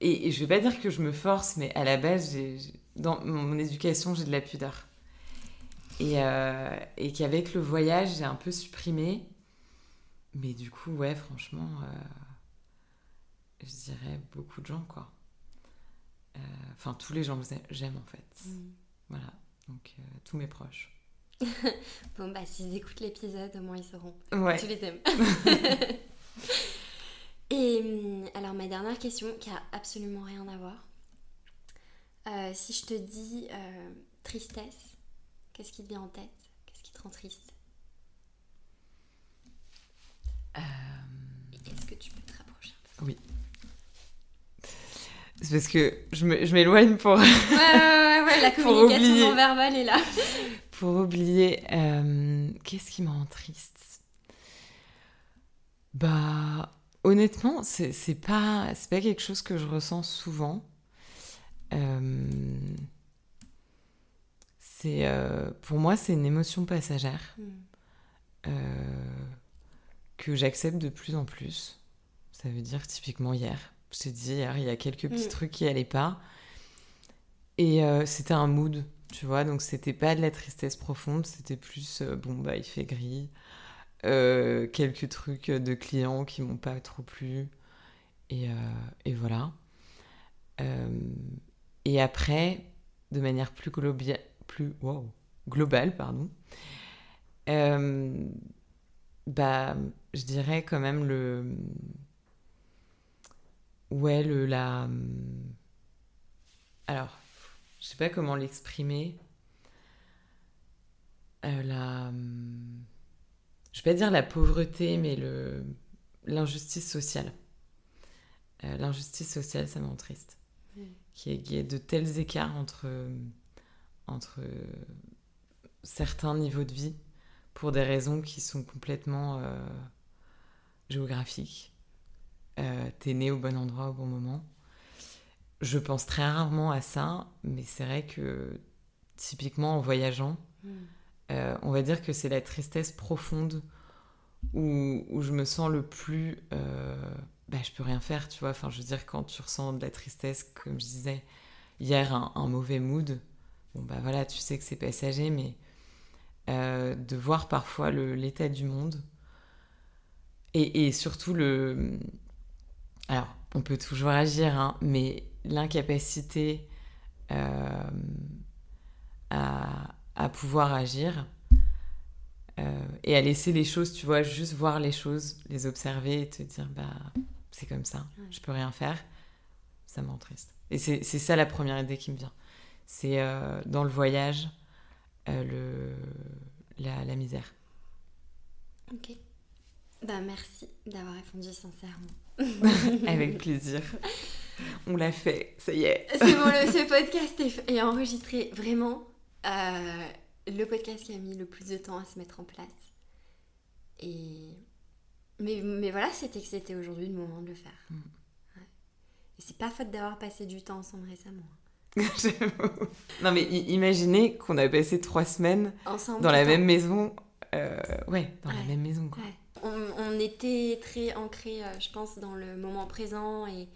et, et je vais pas dire que je me force, mais à la base, j'ai- dans mon éducation, j'ai de la pudeur. Et, euh, et qu'avec le voyage, j'ai un peu supprimé. Mais du coup, ouais, franchement, euh, je dirais beaucoup de gens, quoi. Euh, Enfin, tous les gens que j'ai- j'aime, en fait. Voilà. Donc, tous mes proches. Bon, bah, s'ils écoutent l'épisode, au moins ils sauront. Ouais. Tu les aimes. Et hum, alors, ma dernière question, qui a absolument rien à voir. Euh, si je te dis euh, tristesse, qu'est-ce qui te vient en tête? Qu'est-ce qui te rend triste? Euh, Est-ce que tu peux te rapprocher un C'est parce que je m'éloigne pour, peu Ouais, ouais, ouais, la communication oublier. non verbale est là. pour oublier. euh, Qu'est-ce qui me rend triste? Bah, honnêtement, c'est pas, c'est pas quelque chose que je ressens souvent. Euh, c'est, euh, pour moi, c'est une émotion passagère. Hmm. euh, que j'accepte de plus en plus. Ça veut dire typiquement hier. Je t'ai dit hier, il y a quelques petits Mm. trucs qui allaient pas. Et euh, c'était un mood, tu vois. Donc c'était pas de la tristesse profonde, c'était plus euh, bon bah il fait gris. Euh, quelques trucs de clients qui m'ont pas trop plu. Et, et voilà. Et après, de manière plus, plus wow, globale, pardon, euh, bah, je dirais quand même le. Ouais, le. La. Alors, je sais pas comment l'exprimer. Euh, la. Je vais pas dire la pauvreté, mais le. L'injustice sociale. Euh, L'injustice sociale, ça me rend triste. Mm. Qu'il y, ait- qu'il y ait de tels écarts entre. entre certains niveaux de vie pour des raisons qui sont complètement euh, géographiques. Euh, T'es né au bon endroit au bon moment. Je pense très rarement à ça, mais c'est vrai que typiquement en voyageant, Hmm. euh, on va dire que c'est la tristesse profonde où, où je me sens le plus... bah, je peux rien faire, tu vois. Enfin, je veux dire, quand tu ressens de la tristesse, comme je disais hier, un, mauvais mood, bon, bah voilà, tu sais que c'est passager, mais euh, de voir parfois l'état du monde et, et surtout le... Alors, on peut toujours agir, hein, mais l'incapacité euh, à, à pouvoir agir euh, et à laisser les choses, tu vois, juste voir les choses, les observer et te dire, bah, c'est comme ça, Ouais. je peux rien faire, ça me rend triste. Et c'est c'est ça la première idée qui me vient. C'est euh, dans le voyage, euh, le, la, la misère. Ok. Bah, merci d'avoir répondu sincèrement. Avec plaisir. On l'a fait, ça y est. C'est bon, le, ce podcast est, est enregistré. Vraiment, euh, le podcast qui a mis le plus de temps à se mettre en place. Et... Mais, mais voilà, c'était que c'était aujourd'hui le moment de le faire. Mm. Ouais. Et c'est pas faute d'avoir passé du temps ensemble récemment. Non mais imaginez qu'on a passé trois semaines Ensemble. dans la même maison. euh, ouais, dans la même maison quoi. Ouais. On, on était très ancrés, euh, je pense, dans le moment présent et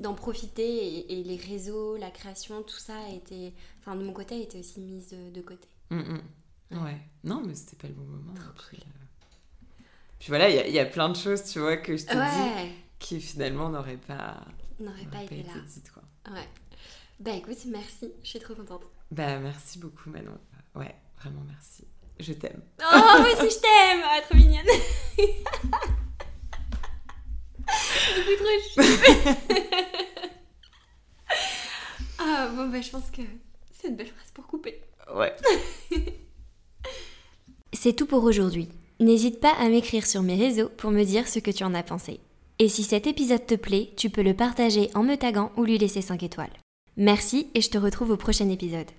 d'en profiter et, les réseaux, la création, tout ça a été, enfin de mon côté, a été aussi mise de, côté. Mm, mm. Ouais. Non, mais c'était pas le bon moment. Puis, voilà, il y, a plein de choses, tu vois, que je te dis qui finalement n'auraient pas, n'auraient pas, été, là. dites, quoi. Ouais. Bah écoute, merci, je suis trop contente. Bah merci beaucoup Manon. Ouais, vraiment merci. Je t'aime. Oh, moi aussi je t'aime ah, Trop mignonne trop Ah bon bah je pense que c'est une belle phrase pour couper. Ouais. c'est tout pour aujourd'hui. N'hésite pas à m'écrire sur mes réseaux pour me dire ce que tu en as pensé. Et si cet épisode te plaît, tu peux le partager en me taguant ou lui laisser 5 étoiles. Merci et je te retrouve au prochain épisode.